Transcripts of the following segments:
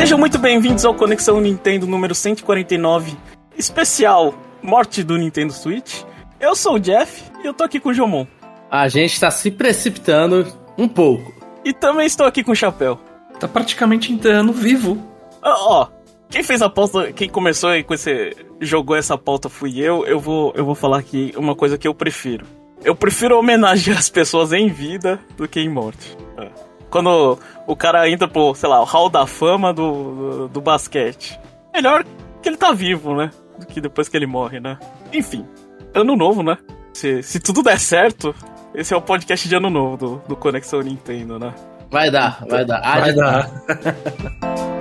Sejam muito bem-vindos ao Conexão Nintendo número 149, especial Morte do Nintendo Switch. Eu sou o Jeff e eu tô aqui com o Jomon. A gente tá se precipitando um pouco. E também estou aqui com o Chapéu. Tá praticamente entrando vivo. Ó, ó, quem fez a pauta, quem começou aí com esse. jogou essa pauta fui eu. Eu vou, eu vou falar aqui uma coisa que eu prefiro. Eu prefiro homenagear as pessoas em vida do que em morte. É. Quando o cara entra pro, sei lá, o hall da fama do, do, do basquete. Melhor que ele tá vivo, né? Do que depois que ele morre, né? Enfim, ano novo, né? Se, se tudo der certo, esse é o podcast de ano novo do, do Conexão Nintendo, né? Vai dar, vai dar. Ah, Vai dar.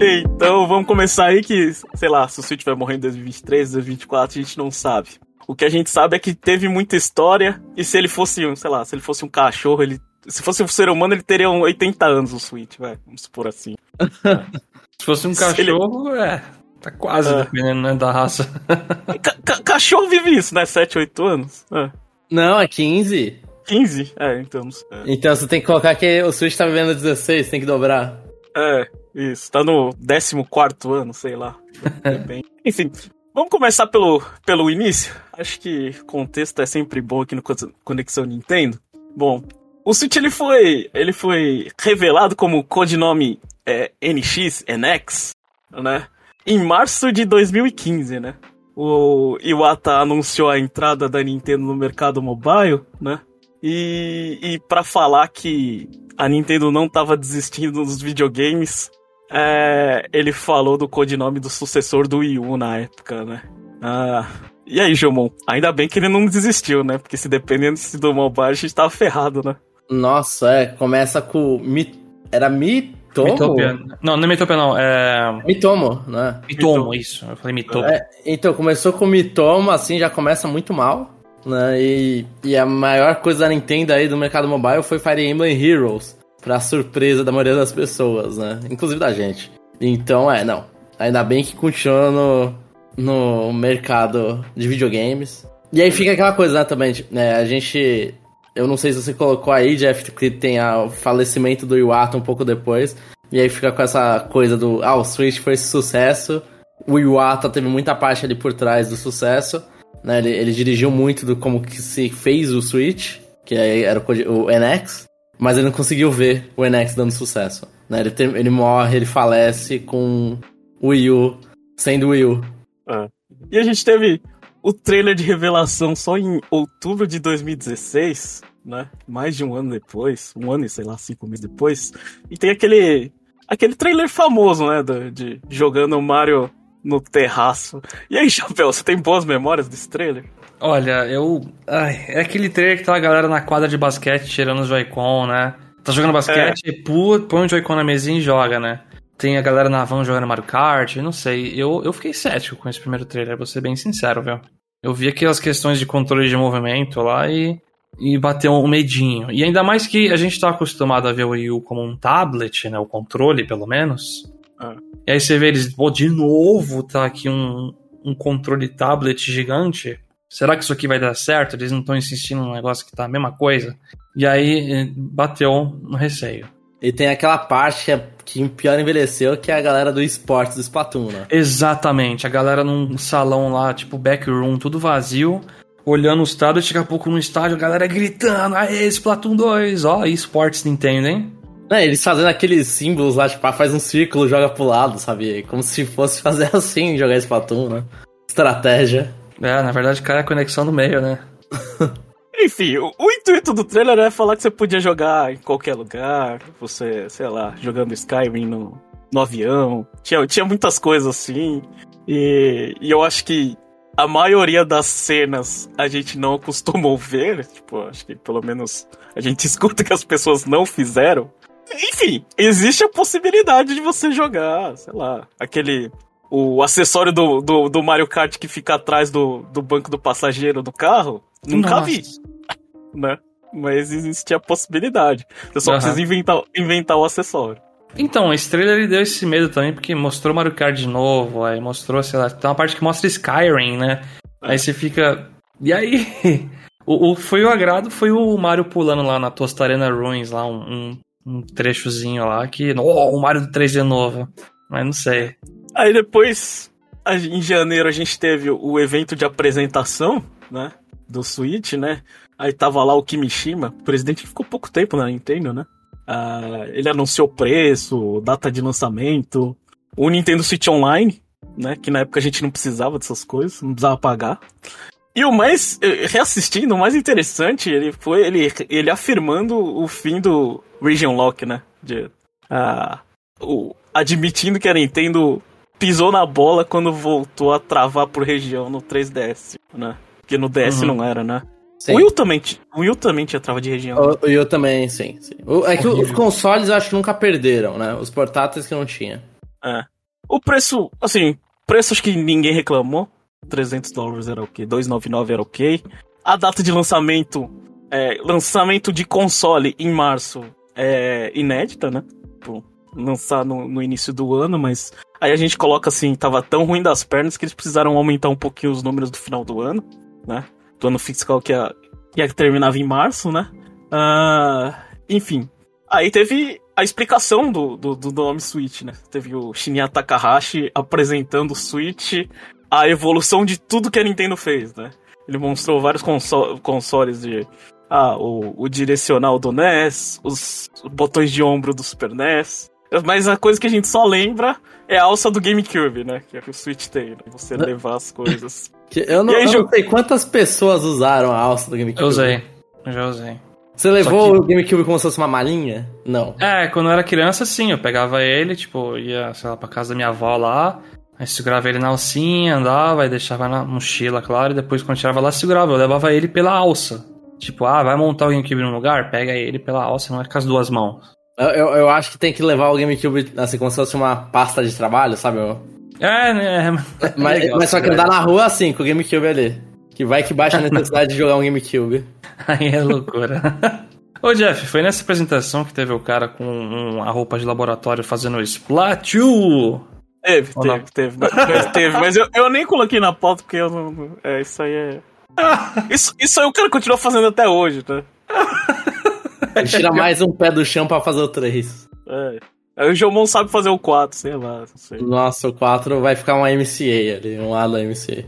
Então vamos começar aí que, sei lá, se o Switch vai morrer em 2023, 2024, a gente não sabe. O que a gente sabe é que teve muita história e se ele fosse, um, sei lá, se ele fosse um cachorro, ele se fosse um ser humano, ele teria um 80 anos o Switch, vai, vamos supor assim. Se fosse um Se ele- cachorro, é. Tá quase É. dependendo né, da raça. Ca- ca- cachorro vive isso, né? 7, 8 anos? É. Não, é 15. 15? É, então. É, Então você tem que colocar que o Switch tá vivendo 16, tem que dobrar. é isso. Tá no 14 ano, sei lá. Enfim, vamos começar pelo, pelo início. Acho que contexto é sempre bom aqui no Con- Conexão Nintendo. Bom, o Switch ele foi, ele foi revelado como codinome é, NX, NX, né? Em março de 2015, né? O Iwata anunciou a entrada da Nintendo no mercado mobile, né? E, e para falar que a Nintendo não tava desistindo dos videogames, é, ele falou do codinome do sucessor do Wii U na época, né? Ah, e aí, Jomon? Ainda bem que ele não desistiu, né? Porque se dependendo do mobile, a gente tava ferrado, né? Nossa, é, começa com. Mi... Era Mitomo? Mitopia. Não, não é Mitopia, não. É. Mitomo, né? Mitomo, isso. Eu falei Mitomo. É, então, começou com Mitomo, assim, já começa muito mal. Né? E, e a maior coisa da Nintendo aí do mercado mobile foi Fire Emblem Heroes. Pra surpresa da maioria das pessoas, né? Inclusive da gente. Então, é, não. Ainda bem que continua no, no mercado de videogames. E aí fica aquela coisa, né, também, né, a gente... Eu não sei se você colocou aí, Jeff, que tem o falecimento do Iwata um pouco depois. E aí fica com essa coisa do... Ah, o Switch foi esse sucesso. O Iwata teve muita parte ali por trás do sucesso. Né? Ele, ele dirigiu muito do como que se fez o Switch, que era o, o NX. Mas ele não conseguiu ver o NX dando sucesso. Né? Ele, tem- ele morre, ele falece com o Wii U sendo Wii U. E a gente teve o trailer de revelação só em outubro de 2016, né? Mais de um ano depois, um ano e sei lá, cinco meses depois. E tem aquele aquele trailer famoso, né? do- de jogando Mario no terraço. E aí, Chapéu, você tem boas memórias desse trailer? Olha, eu. Ai, é aquele trailer que tá a galera na quadra de basquete tirando os Joy-Con, né? Tá jogando basquete, pu- põe o Joy-Con na mesinha e joga, né? Tem a galera na van jogando Mario Kart, não sei. Eu, eu fiquei cético com esse primeiro trailer, vou ser bem sincero, viu? Eu vi aquelas questões de controle de movimento lá e. E bateu um medinho. E ainda mais que a gente tá acostumado a ver o Wii U como um tablet, né? O controle, pelo menos. Ah. E aí você vê eles, pô, de novo tá aqui um, um controle tablet gigante. Será que isso aqui vai dar certo? Eles não estão insistindo num negócio que tá a mesma coisa? E aí eh, bateu no receio. E tem aquela parte que, é, que pior envelheceu, que é a galera do esporte do Splatoon, né? Exatamente, a galera num salão lá, tipo backroom, tudo vazio, olhando os tablets, daqui a pouco no estádio, a galera gritando, aê, Splatoon 2, ó, esportes Nintendo, hein? É, eles fazendo aqueles símbolos lá, tipo, ah, faz um círculo, joga pro lado, sabe? Como se fosse fazer assim, jogar Splatoon, né? Estratégia. É, na verdade, cai a conexão no meio, né? Enfim, o, o intuito do trailer é falar que você podia jogar em qualquer lugar, você, sei lá, jogando Skyrim no, no avião. Tinha, tinha muitas coisas assim. E, e eu acho que a maioria das cenas a gente não acostumou ver. Tipo, acho que pelo menos a gente escuta que as pessoas não fizeram. Enfim, existe a possibilidade de você jogar, sei lá, aquele. O acessório do, do, do Mario Kart que fica atrás do, do banco do passageiro do carro. Nunca Nossa. vi, né? Mas existia a possibilidade. Você só Aham. precisa inventar, inventar o acessório. Então, esse trailer ele deu esse medo também, porque mostrou Mario Kart de novo, aí mostrou, sei lá, tem uma parte que mostra Skyrim, né? Aí você fica. E aí? o, o- foi o agrado, foi o Mario pulando lá na Tostarena Ruins, lá, um, um, um trechozinho lá, que. Oh, o Mario do 3D novo. Mas não sei. Aí depois, em janeiro, a gente teve o evento de apresentação, né? Do Switch, né? Aí tava lá o Kimishima, presidente que ficou pouco tempo na Nintendo, né? Ah, ele anunciou preço, data de lançamento, o Nintendo Switch Online, né? Que na época a gente não precisava dessas coisas, não precisava pagar. E o mais, eh, reassistindo, o mais interessante, ele foi ele, ele afirmando o fim do Region Lock, né? De, ah, o, admitindo que a Nintendo pisou na bola quando voltou a travar por região no 3DS, né? Porque no DS Uhum. não era, né? Sim. O Wii também, o Wii também tinha trava de região. O, o eu também, sim. sim. O- é que os consoles eu acho que nunca perderam, né? Os portáteis que não tinha. É. O preço, assim, preço acho que ninguém reclamou. 300 dólares era ok, 299 era ok. A data de lançamento, é, lançamento de console em março é inédita, né? Tipo, lançar no, no início do ano, mas aí a gente coloca assim, tava tão ruim das pernas que eles precisaram aumentar um pouquinho os números do final do ano, né? Do ano fiscal que, ia, ia terminava em março, né? Ah, enfim, Aí teve a explicação do, do, do nome Switch, né? Teve o Shinya Takahashi apresentando o Switch, a evolução de tudo que a Nintendo fez, né? Ele mostrou vários conso- consoles de. Ah, o, o direcional do NES, os botões de ombro do Super NES. Mas a coisa que a gente só lembra é a alça do GameCube, né? Que é que o Switch tem, né? Você levar as coisas. Que eu não, aí, eu não sei quantas pessoas usaram a alça do GameCube. Eu usei. Eu já usei. Você levou Só o GameCube como se fosse uma malinha? Não. É, quando eu era criança, sim, eu pegava ele, tipo, ia, sei lá, pra casa da minha avó lá, aí segurava ele na alcinha, andava, aí deixava na mochila, claro, e depois quando tirava lá, segurava, eu levava ele pela alça. Tipo, ah, vai montar o GameCube num lugar? Pega ele pela alça, não é com as duas mãos. Eu, eu, eu acho que tem que levar o GameCube assim, como se fosse uma pasta de trabalho, sabe? É, né? Mas, legal, mas só que né? andar na rua assim, com o GameCube ali. Que vai que baixa a necessidade de jogar um GameCube. Aí é loucura. Ô Jeff, foi nessa apresentação que teve o cara com um- a roupa de laboratório fazendo Splatoon? Teve, Ou não? teve, teve. Mas, teve. Mas eu, eu nem coloquei na pauta porque eu não. É, isso aí é. Isso, isso aí o cara continua fazendo até hoje, né? Ele tira mais um pé do chão pra fazer o 3. É. Aí o Jomon sabe fazer o 4, sei lá, não sei. Nossa, o 4 vai ficar uma MCA ali, um ala MCA.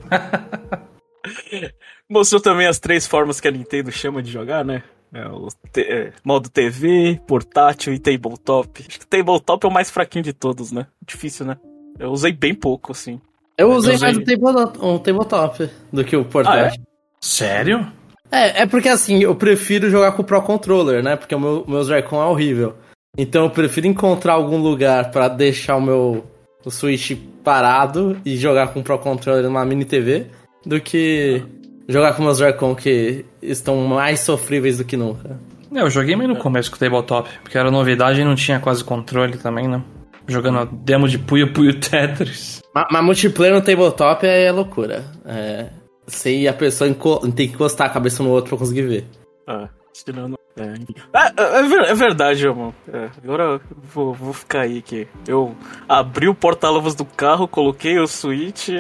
Mostrou também as três formas que a Nintendo chama de jogar, né? É, o te- é, modo TV, portátil e tabletop. Acho que tabletop é o mais fraquinho de todos, né? Difícil, né? Eu usei bem pouco, assim. Eu usei usei- mais um tabletop, um tabletop do que o portátil. Sério? É, é porque assim, eu prefiro jogar com o Pro Controller, né? Porque o meu, meu Joy-Con é horrível. Então eu prefiro encontrar algum lugar pra deixar o meu o Switch parado e jogar com o Pro Controller numa mini TV do que jogar com meus Joy-Con que estão mais sofríveis do que nunca. É, eu joguei meio no começo com o Tabletop, porque era novidade e não tinha quase controle também, né? Jogando a demo de Puyo Puyo Tetris. Mas, mas multiplayer no tabletop é loucura. É, se a pessoa tem que encostar a cabeça no outro pra conseguir ver. Ah, tirando. É. Ah, é, é é verdade, Jomon. É, agora eu vou, vou ficar aí que eu abri o porta-luvas do carro, coloquei o Switch,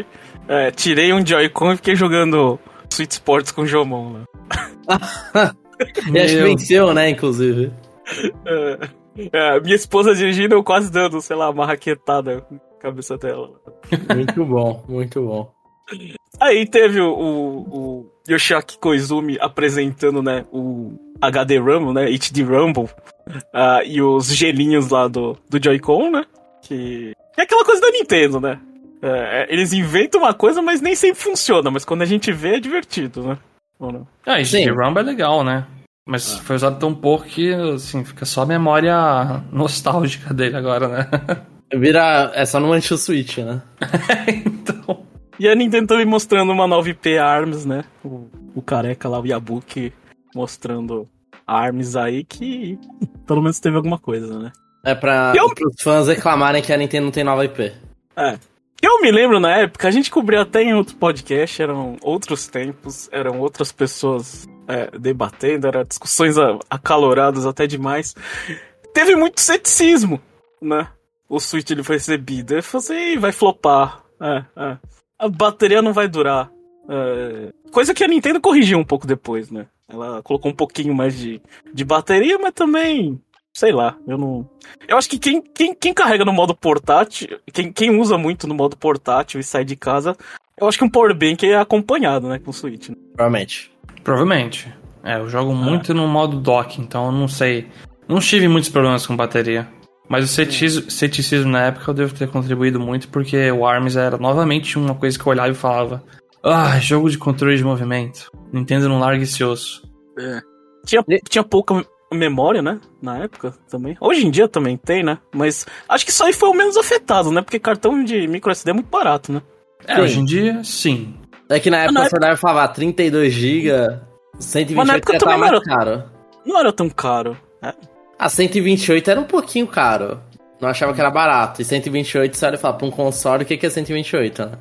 é, tirei um Joy-Con e fiquei jogando Switch Sports com o Jomon lá. E acho que venceu, né, inclusive. É, é, minha esposa dirigindo, eu quase dando, sei lá, uma raquetada com a cabeça dela. Muito bom, muito bom. Aí teve o, o, o Yoshiaki Koizumi apresentando, né, o HD Rumble, né, HD Rumble, ah, e os gelinhos lá do, do Joy-Con, né, que é aquela coisa da Nintendo, né. É, é, eles inventam uma coisa, mas nem sempre funciona, mas quando a gente vê é divertido, né. Ou não? Ah, e Rumble é legal, né? Mas foi usado tão pouco que, assim, fica só a memória nostálgica dele agora, né? Vira. É só não mancha o Switch, né? então. E a Nintendo também mostrando uma nova IP ARMS, né, o, o careca lá, o Yabuki, mostrando ARMS aí que pelo menos teve alguma coisa, né. É pra Eu- os fãs reclamarem que a Nintendo não tem nova IP. É. Eu me lembro na época, a gente cobriu até em outro podcast, eram outros tempos, eram outras pessoas é, debatendo, eram discussões acaloradas até demais. Teve muito ceticismo, né? O Switch ele foi recebido. Eu falei assim, vai flopar. É, é. A bateria não vai durar. É, coisa que a Nintendo corrigiu um pouco depois, né? Ela colocou um pouquinho mais de, de bateria, mas também. Sei lá, eu não. Eu acho que quem, quem, quem carrega no modo portátil, quem, quem usa muito no modo portátil e sai de casa, eu acho que um powerbank é acompanhado, né, com o Switch. Né? Provavelmente. Provavelmente. É, eu jogo muito no modo dock, então eu não sei. Não tive muitos problemas com bateria. Mas o ceticismo, ceticismo, na época eu devo ter contribuído muito, porque o ARMS era novamente uma coisa que eu olhava e falava: Ah, jogo de controle de movimento. Nintendo não larga esse osso. É. Tinha, tinha pouca memória, né? Na época também. Hoje em dia também tem, né? Mas acho que isso aí foi o menos afetado, né? Porque cartão de micro SD é muito barato, né? É, sim. hoje em dia, sim. É que na época na você época... falava 32 GB, 128 Mas na época também não era caro. Não era tão caro. É. A 128 era um pouquinho caro. Não achava que era barato. E 128, você olha e fala, pra um console, o que é 128, né?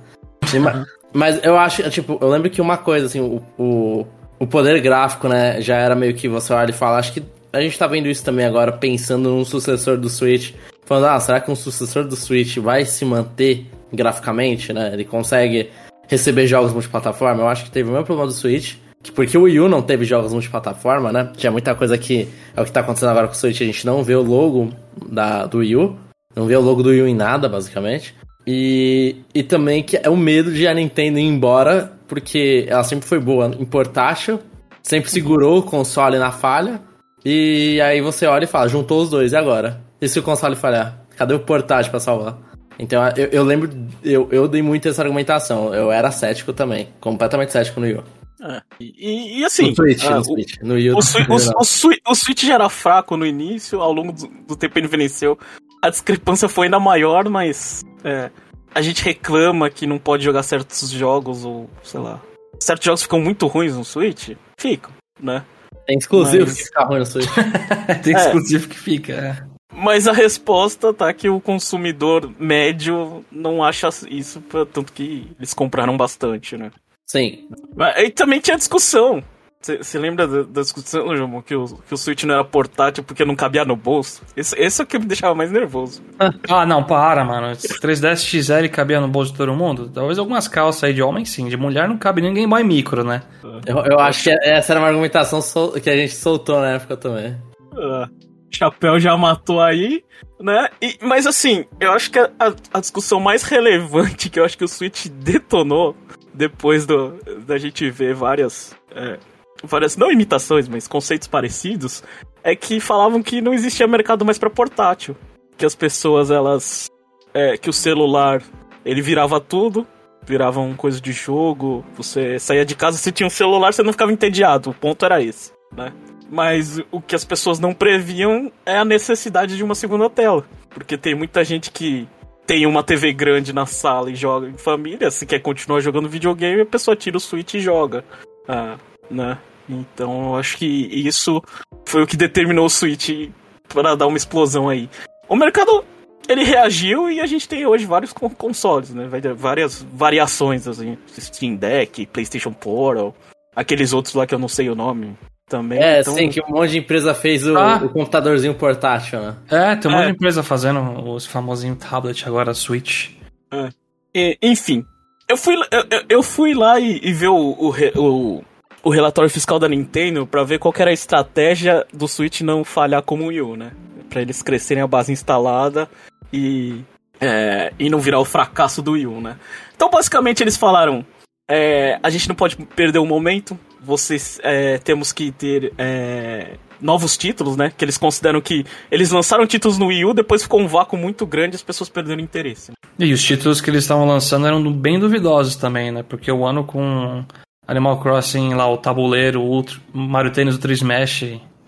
Mas eu acho, tipo, eu lembro que uma coisa, assim, o, o, o, poder gráfico, né, já era meio que você olha e fala, acho que a gente tá vendo isso também agora, pensando num sucessor do Switch. Falando, ah, será que um sucessor do Switch vai se manter graficamente, né? Ele consegue receber jogos multiplataforma? Eu acho que teve o mesmo problema do Switch. Porque o Wii U não teve jogos multiplataforma, né? Tinha muita coisa que é o que tá acontecendo agora com o Switch. A gente não vê o logo da, do Wii U. Não vê o logo do Wii U em nada, basicamente. E, e também que é o medo de a Nintendo ir embora, porque ela sempre foi boa em portátil, sempre segurou o console na falha. E aí você olha e fala, juntou os dois, e agora? E se o console falhar? Cadê o portátil pra salvar? Então eu, eu lembro, eu, eu dei muito essa argumentação. Eu era cético também, completamente cético no Wii U. É. E, e, assim. No Switch, ah, no Switch. No o, o, o, o, Switch já era fraco no início, ao longo do, do, tempo ele venceu. A discrepância foi ainda maior, mas. É, a gente reclama que não pode jogar certos jogos, ou sei lá. Certos jogos ficam muito ruins no Switch? Ficam, né? Tem exclusivo mas... que fica ruim no Switch. Tem é. exclusivo que fica. É. Mas a resposta tá que o consumidor médio não acha isso, tanto que eles compraram bastante, né? Sim. Mas aí também tinha discussão. Você lembra da, da discussão, João, que o, que o Switch não era portátil porque não cabia no bolso? Esse, esse é o que me deixava mais nervoso. ah, não, para, mano. 3DS XL cabia no bolso de todo mundo? Talvez algumas calças aí de homem sim, de mulher não cabe ninguém mais micro, né? Eu, eu acho que essa era uma argumentação que a gente soltou na época também. Uh, chapéu já matou aí, né? E, mas assim, eu acho que a, a discussão mais relevante que eu acho que o Switch detonou depois do, da gente ver várias. É, várias. Não imitações, mas conceitos parecidos. É que falavam que não existia mercado mais para portátil. Que as pessoas, elas. É, que o celular ele virava tudo, virava uma coisa de jogo. Você saía de casa, você tinha um celular, você não ficava entediado. O ponto era esse, né? Mas o que as pessoas não previam é a necessidade de uma segunda tela. Porque tem muita gente que tem uma TV grande na sala e joga em família, se quer continuar jogando videogame, a pessoa tira o Switch e joga. Ah, né? Então eu acho que isso foi o que determinou o Switch para dar uma explosão aí. O mercado ele reagiu e a gente tem hoje vários consoles, né? Várias variações, assim, Steam Deck, PlayStation Portal, aqueles outros lá que eu não sei o nome também. É, então... sim, que um monte de empresa fez o, ah. o computadorzinho portátil, né? É, tem um é. monte de empresa fazendo os famosinhos tablet agora, Switch. É. E, enfim, eu fui, eu, eu fui lá e, e ver o, o, o, o, relatório fiscal da Nintendo pra ver qual era a estratégia do Switch não falhar como o Wii U, né? Pra eles crescerem a base instalada e, é, e não virar o fracasso do Wii U, né? Então, basicamente, eles falaram: é, a gente não pode perder o momento, vocês é, temos que ter é, novos títulos, né? Que eles consideram que eles lançaram títulos no Wii U, depois ficou um vácuo muito grande e as pessoas perderam interesse. E os títulos que eles estavam lançando eram bem duvidosos também, né? Porque o ano com Animal Crossing lá, o tabuleiro, o Ultra, Mario Tennis Ultra Smash,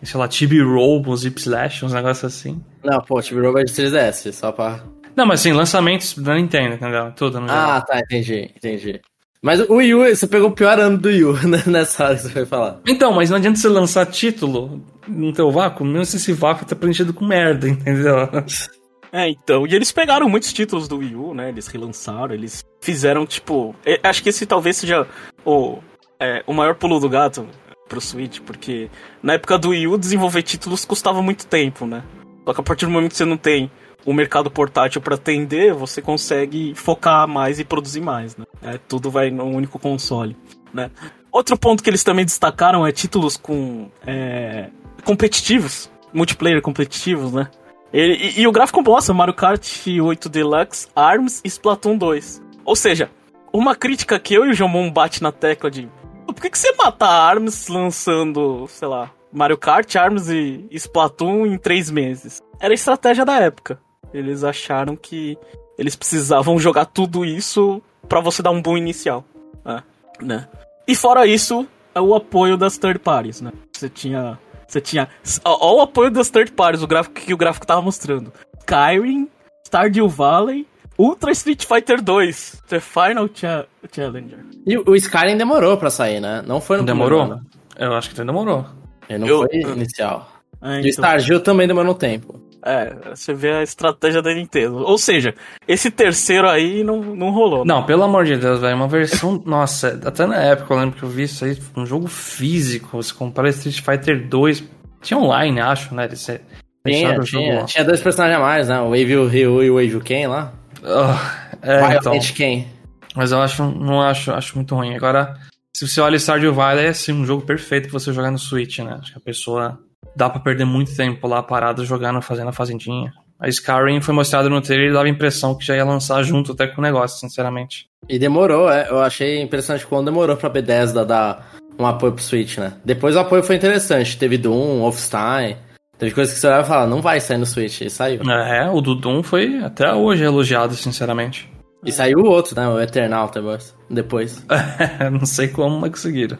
sei lá, Tibi Robo, Zip Slash, uns negócios assim. Não, pô, Tibi Robo é de 3DS, só pra... Não, mas assim, lançamentos da Nintendo, entendeu? Tudo no Ah, tá, entendi, entendi. Mas o Wii U, você pegou o pior ano do Wii U né, nessa hora que você foi falar. Então, mas não adianta você lançar título no teu vácuo, mesmo se esse vácuo tá preenchido com merda, entendeu? É, então, e eles pegaram muitos títulos do Wii U, né? Eles relançaram, eles fizeram, tipo. Acho que esse talvez seja o, é, o maior pulo do gato. pro Switch, porque na época do Wii U desenvolver títulos custava muito tempo, né? Só que a partir do momento que você não tem o mercado portátil para atender, você consegue focar mais e produzir mais, né? É, tudo vai no único console, né? Outro ponto que eles também destacaram é títulos com é, competitivos, multiplayer competitivos, né? Ele, e, e, o gráfico mostra Mario Kart 8 Deluxe, ARMS e Splatoon 2. Ou seja, uma crítica que eu e o Jomon bate na tecla de por que, que você mata ARMS lançando, sei lá, Mario Kart, ARMS e Splatoon em três meses? Era a estratégia da época. Eles acharam que eles precisavam jogar tudo isso para você dar um bom inicial. Né? né? E fora isso, é o apoio das third parties, né? Você tinha você tinha. Olha o apoio das third parties, o gráfico que o gráfico tava mostrando. Skyrim, Stardew Valley, Ultra Street Fighter 2, The Final Cha Challenger. E o Skyrim demorou pra sair, né? Não foi no Demorou? Eu acho que demorou. Ele não eu, foi inicial. É, então... E o Stardew também demorou um tempo. É, você vê a estratégia da Nintendo. Ou seja, esse terceiro aí não, não rolou. Não, pelo amor de Deus, velho. Uma versão. nossa, até na época eu lembro que eu vi isso aí, um jogo físico. Você compara Street Fighter 2. Tinha online, acho, né? Você tinha, tinha, tinha, dois personagens a mais, né? O Wave Ryu e o Wave Ken lá. Uh, é, Violent então. Ken. Mas eu acho, não acho, acho muito ruim. Agora, se você olha Stardew Valley, é assim, um jogo perfeito pra você jogar no Switch, né? Acho que a pessoa dá para perder muito tempo lá parado jogando, fazendo a fazendinha. A Skyrim foi mostrado no trailer e dava a impressão que já ia lançar junto até com o negócio, sinceramente. E demorou, é, eu achei impressionante quando demorou pra Bethesda dar um apoio pro Switch, né? Depois o apoio foi interessante, teve Doom, Wolfenstein, teve coisas que você vai falar, não vai sair no Switch, e saiu. É, o do Doom foi até hoje elogiado, sinceramente. E saiu o outro, né? O Eternal depois. não sei como, mas conseguiram.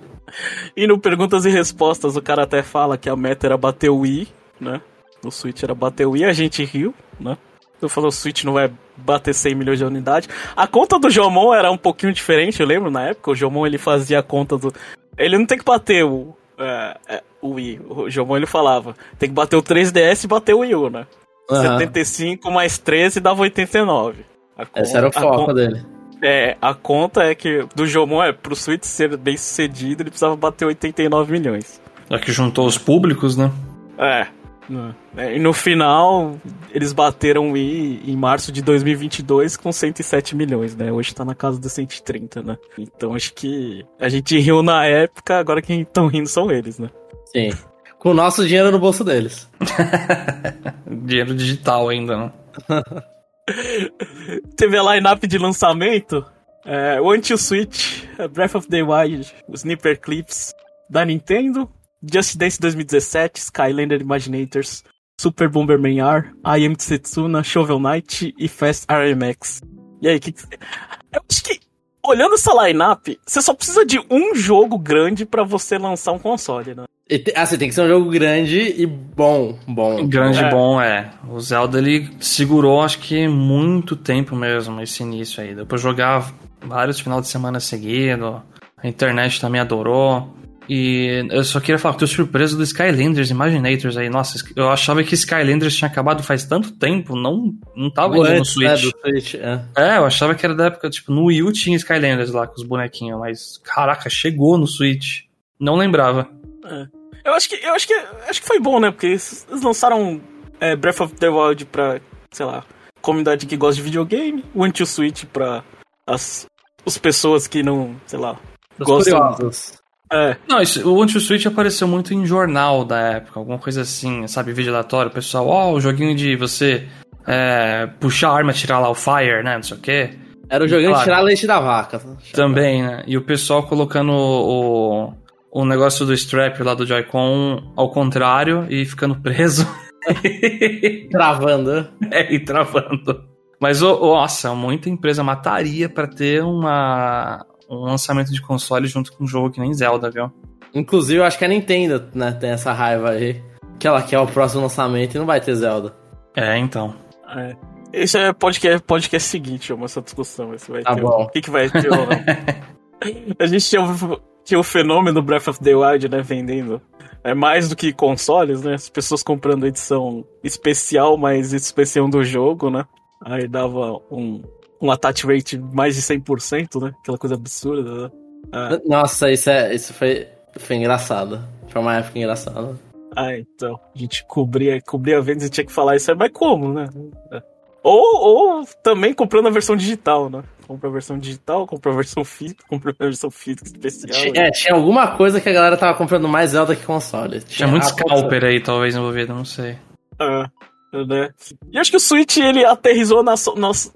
E no Perguntas e Respostas o cara até fala que a meta era bater o Wii, né? O Switch era bater o Wii, a gente riu, né? Eu falei, o Switch não vai bater 100 milhões de unidades. A conta do Jomon era um pouquinho diferente, eu lembro na época. O Jomon ele fazia a conta do. Ele não tem que bater o, é, é, o Wii. O Jomon ele falava: tem que bater o 3DS e bater o Wii U, né? Uhum. 75 mais 13 dava 89. Esse era o foco dele. É, a conta é que do Jomon é pro Switch ser bem sucedido, ele precisava bater 89 milhões. É que juntou os públicos, né? É. é. E no final, eles bateram o Wii em março de 2022 com 107 milhões, né? Hoje tá na casa dos 130, né? Então acho que a gente riu na época, agora quem estão rindo são eles, né? Sim. Com o nosso dinheiro no bolso deles. dinheiro digital ainda, né? Teve a line-up de lançamento. É, o Anti-Switch, Breath of the Wild, os Sniper Clips da Nintendo, Just Dance 2017, Skylander Imaginators, Super Bomberman R, I Am Tsetsuna, Shovel Knight e Fast RMX. E aí, que, que... Eu acho que, olhando essa line-up, você só precisa de um jogo grande para você lançar um console, né? Ah, você tem que ser um jogo grande e bom, bom. Grande e é. bom, é. O Zelda, ele segurou, acho que muito tempo mesmo, esse início aí. Depois jogar vários final de semana seguido, a internet também adorou. E eu só queria falar que tô surpreso do Skylanders Imaginators aí. Nossa, eu achava que Skylanders tinha acabado faz tanto tempo, não, não tava ainda no Switch. Né, Switch é. é. eu achava que era da época, tipo, no Wii U tinha Skylanders lá com os bonequinhos, mas caraca, chegou no Switch. Não lembrava. É. Eu acho que eu acho que acho que foi bom, né? Porque eles lançaram é, Breath of the Wild pra, sei lá, comunidade que gosta de videogame, o Anti-Switch pra as, as pessoas que não, sei lá, Os gostam. Curiosos. É. Não, isso, o Anti-Switch apareceu muito em jornal da época, alguma coisa assim, sabe? Vídeo aleatório, pessoal, ó, oh, o joguinho de você é, puxar a arma, tirar lá o fire, né? Não sei o quê. Era o joguinho claro, de tirar leite da vaca. Também, né? E o pessoal colocando o, o negócio do strap lá do Joy-Con ao contrário e ficando preso. travando. É, e travando. Mas, oh, nossa, muita empresa mataria para ter uma, um lançamento de console junto com um jogo que nem Zelda, viu? Inclusive, eu acho que a Nintendo né, tem essa raiva aí. Que ela quer o próximo lançamento e não vai ter Zelda. É, então. É. Esse é podcast, podcast seguinte, essa discussão. Esse vai tá ter bom. O que, que vai ter ou não. a gente tinha tinha o fenômeno Breath of the Wild, né, vendendo. É mais do que consoles, né? As pessoas comprando edição especial, mas especial do jogo, né? Aí dava um, um attach rate mais de 100%, né? Aquela coisa absurda, né? É. Nossa, isso, é, isso foi... foi engraçado. Foi uma época engraçada. Ah, então. A gente cobria, cobria vendas e tinha que falar isso aí, mas como, né? Ou, ou também comprando a versão digital, né? Compra a versão digital, compra a versão física, compra a versão física especial. É, tinha alguma coisa que a galera tava comprando mais Zelda que console. Tinha muito scalper aí, talvez, envolvido, não sei. Ah, né? E acho que o Switch, ele aterrizou nas, nas,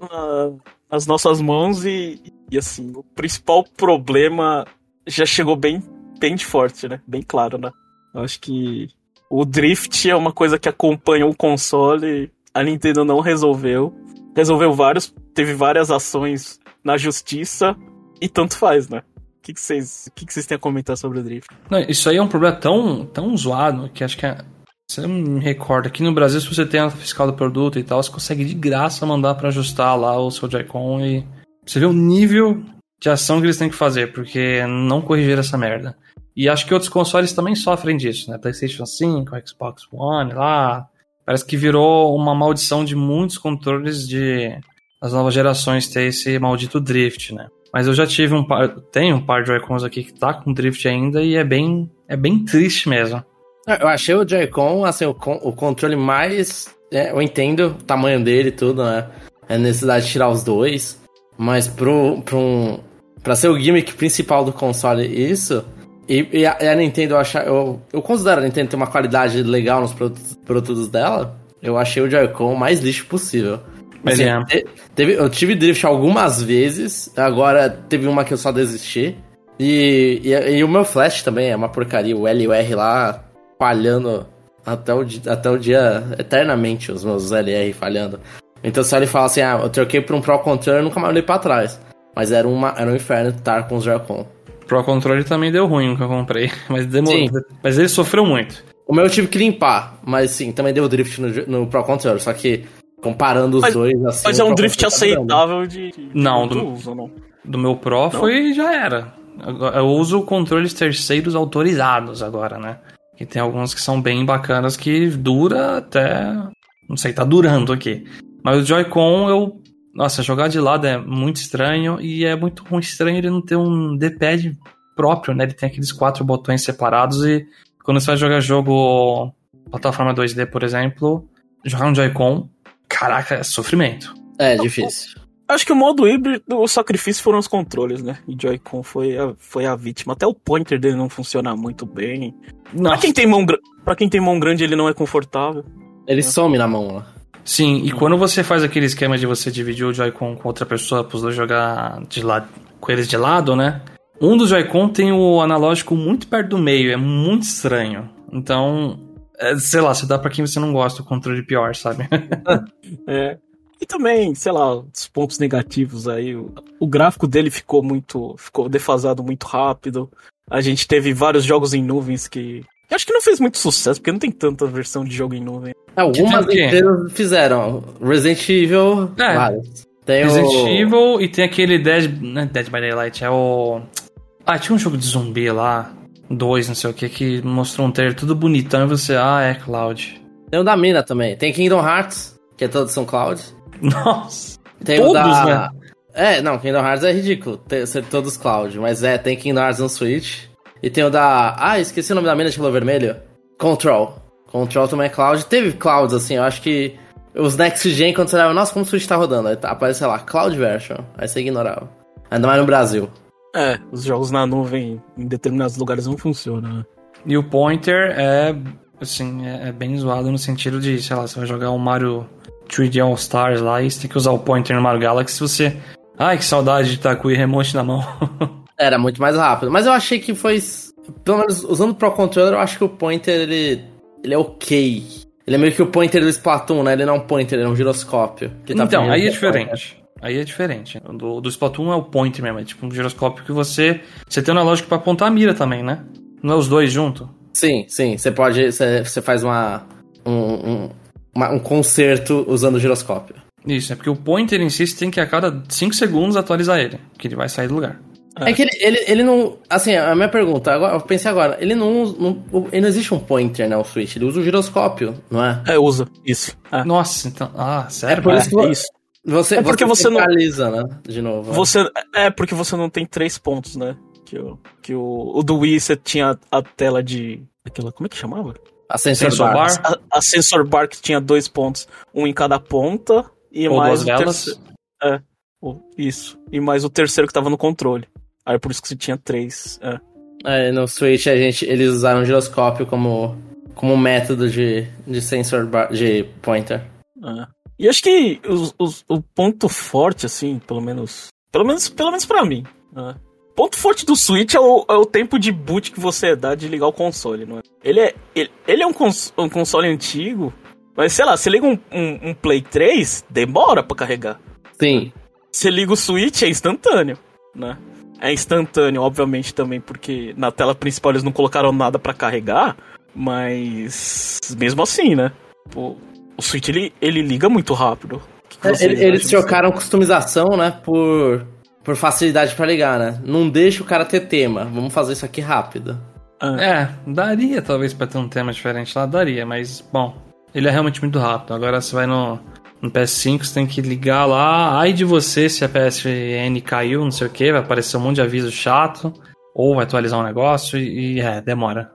nas nossas mãos e, e, assim, o principal problema já chegou bem, bem forte, né? Bem claro, né? Eu acho que o Drift é uma coisa que acompanha o console a Nintendo não resolveu. Resolveu vários, teve várias ações na justiça e tanto faz, né? O que vocês que que que têm a comentar sobre o Drift? Não, isso aí é um problema tão, tão zoado que acho que você me recorda, aqui no Brasil, se você tem a fiscal do produto e tal, você consegue de graça mandar para ajustar lá o seu Joy-Con e você vê o nível de ação que eles têm que fazer, porque não corrigir essa merda. E acho que outros consoles também sofrem disso, né? PlayStation 5, Xbox One, lá, Parece que virou uma maldição de muitos controles de as novas gerações ter esse maldito drift, né? Mas eu já tive um par, tenho um par de Joy-Cons aqui que tá com drift ainda e é bem, é bem triste mesmo. Eu achei o Joy-Con, assim, o, o controle mais. É, eu entendo o tamanho dele e tudo, né? É necessidade de tirar os dois. Mas pro, pro um, pra ser o gimmick principal do console, isso. E, e, a, e a, Nintendo, eu, achar, eu, eu considero a Nintendo ter uma qualidade legal nos produtos, produtos dela. Eu achei o Joy-Con o mais lixo possível. Mas assim, é. teve, eu tive drift algumas vezes, agora teve uma que eu só desisti. E, e, e, o meu Flash também é uma porcaria, o L e o R lá falhando até o, até o dia, eternamente, os meus LR falhando. Então se ele fala assim, ah, eu troquei por um Pro Controller, eu nunca mais olhei pra trás. Mas era, uma, era um inferno estar com os Joy-Con. Pro Controller também deu ruim o que eu comprei, mas demorou. Mas ele sofreu muito. O meu eu tive que limpar, mas sim, também deu drift no, no Pro Controller, só que comparando os mas, dois assim. Mas é um drift tá aceitável de, de, Não, do, uso, não. Do meu Pro não? foi já era. Eu uso controles terceiros autorizados agora, né? E tem alguns que são bem bacanas que dura até. Não sei, tá durando aqui. Mas o Joy-Con eu nossa, jogar de lado é muito estranho e é muito estranho ele não ter um D-pad próprio, né? Ele tem aqueles quatro botões separados e quando você vai jogar jogo plataforma 2D, por exemplo, jogar um Joy-Con, caraca, é sofrimento. É, difícil. Acho que o modo híbrido, o sacrifício foram os controles, né? E Joy-Con foi a, foi a vítima. Até o pointer dele não funciona muito bem. Pra quem, tem mão, pra quem tem mão grande, ele não é confortável. Ele some na mão, ó. Sim, e quando você faz aquele esquema de você dividir o Joy-Con com outra pessoa para os dois jogar de lado, com eles de lado, né? Um dos Joy-Con tem o analógico muito perto do meio, é muito estranho. Então, é, sei lá, se dá para quem você não gosta o controle pior, sabe? é. E também, sei lá, os pontos negativos aí. O, o gráfico dele ficou muito. ficou defasado muito rápido. A gente teve vários jogos em nuvens que eu acho que não fez muito sucesso, porque não tem tanta versão de jogo em nuvem. Algumas empresas fizeram. Resident Evil. É. Vários. Tem Resident o... Evil e tem aquele Dead, não é Dead by Daylight, é o. Ah, tinha um jogo de zumbi lá, dois, não sei o que, que mostrou um trailer tudo bonitão e você, ah, é Cloud. Tem o da Mina também. Tem Kingdom Hearts, que é todos são Cloud. Nossa. Tem todos, o da... né? É, não, Kingdom Hearts é ridículo ter, ser todos Cloud, mas é, tem Kingdom Hearts no Switch. E tem o da. Ah, esqueci o nome da mina de color vermelho. Control. Control também é cloud. Teve clouds, assim, eu acho que. Os Next Gen, quando você olhava, nossa, como o Switch tá rodando? Aí tá, aparece lá, Cloud Version. Aí você ignorava. Ainda mais no Brasil. É, os jogos na nuvem em determinados lugares não funcionam, né? E o pointer é, assim, é, é, bem zoado no sentido de, sei lá, você vai jogar um Mario 3D All Stars lá e você tem que usar o pointer no Mario Galaxy, você... Ai, que saudade de estar com o remote na mão. Era muito mais rápido. Mas eu achei que foi. Pelo menos usando o Pro Controller, eu acho que o pointer ele, ele é ok. Ele é meio que o pointer do Splatoon, né? Ele não é um pointer, ele é um giroscópio. Tá então, aí é diferente. Aí é diferente. Do, do Splatoon é o pointer mesmo, é tipo um giroscópio que você. Você tem uma lógica para apontar a mira também, né? Não é os dois junto? Sim, sim. Você pode. Você, você faz uma. Um, um, uma, um concerto usando o giroscópio. Isso, é porque o pointer em si você tem que a cada 5 segundos atualizar ele, que ele vai sair do lugar. É, é que ele, ele, ele, não. Assim, a minha pergunta, agora, eu pensei agora, ele não, não. Ele não existe um pointer, né? O Switch, ele usa o giroscópio, não é? É, usa. Isso. É. Nossa, então. Ah, sério? É por isso, é isso. Você, é porque você, você não. né? De novo. Você, é porque você não tem três pontos, né? Que, o, que o, o do Wii você tinha a tela de. Aquela, como é que chamava? A sensor, Sensor bar. bar. A, a sensor bar que tinha dois pontos, um em cada ponta, e Ou mais duas o velas. terceiro. É, isso. E mais o terceiro que tava no controle. Aí por isso que você tinha três. É. É, no Switch a gente, eles usaram o giroscópio como, como método de, de sensor bar, de pointer. É. E acho que os- os- o ponto forte, assim, pelo menos. Pelo menos, pelo menos pra mim. né? Ponto forte do Switch é o, é o tempo de boot que você dá de ligar o console, não é? Ele é, ele, ele é um, cons- um console antigo, mas sei lá, você liga um, um- um Play 3, demora pra carregar. Sim. Você liga o Switch, é instantâneo, né? É instantâneo, obviamente, também, porque na tela principal eles não colocaram nada pra carregar, mas mesmo assim, né? Pô, o Switch ele, ele liga muito rápido. É, eles trocaram customização, né, por, por facilidade pra ligar, né? Não deixa o cara ter tema. Vamos fazer isso aqui rápido. É, daria talvez pra ter um tema diferente lá, daria, mas bom, ele é realmente muito rápido. Agora você vai no, no PS5, você tem que ligar lá, ai de você se a PSN caiu, não sei o que, vai aparecer um monte de aviso chato, ou vai atualizar um negócio e, e, é, demora.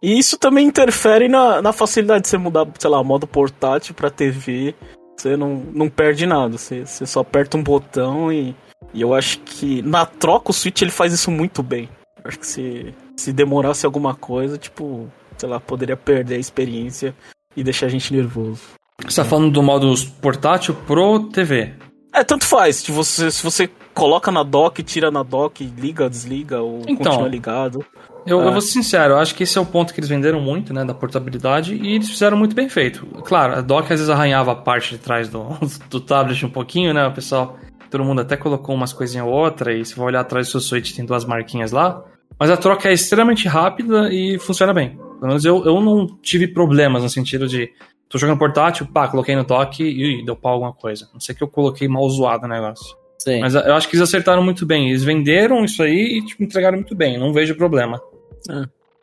E isso também interfere na, na facilidade de você mudar, sei lá, modo portátil pra TV. Você não, não perde nada. Você, você só aperta um botão e, e eu acho que na troca o Switch ele faz isso muito bem. Eu acho que se, se demorasse alguma coisa, tipo, sei lá, poderia perder a experiência e deixar a gente nervoso. Você tá falando do modo portátil pro TV. É, tanto faz. Se você, se você coloca na dock, tira na dock, liga, desliga ou Então. continua ligado. Eu, Ah. eu vou ser sincero, eu acho que esse é o ponto que eles venderam muito, né, da portabilidade, e eles fizeram muito bem feito. Claro, a dock às vezes arranhava a parte de trás do, do tablet um pouquinho, né, o pessoal, todo mundo até colocou umas coisinhas ou outra, e se for olhar atrás do seu Switch tem duas marquinhas lá, mas a troca é extremamente rápida e funciona bem. Pelo menos eu, eu não tive problemas no sentido de, tô jogando portátil, pá, coloquei no dock e deu pau alguma coisa. Não sei que eu coloquei mal zoado o negócio. Sim. Mas eu acho que eles acertaram muito bem, eles venderam isso aí e tipo, entregaram muito bem, não vejo problema.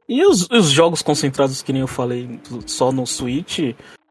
E os, os jogos concentrados, que nem eu falei, só no Switch,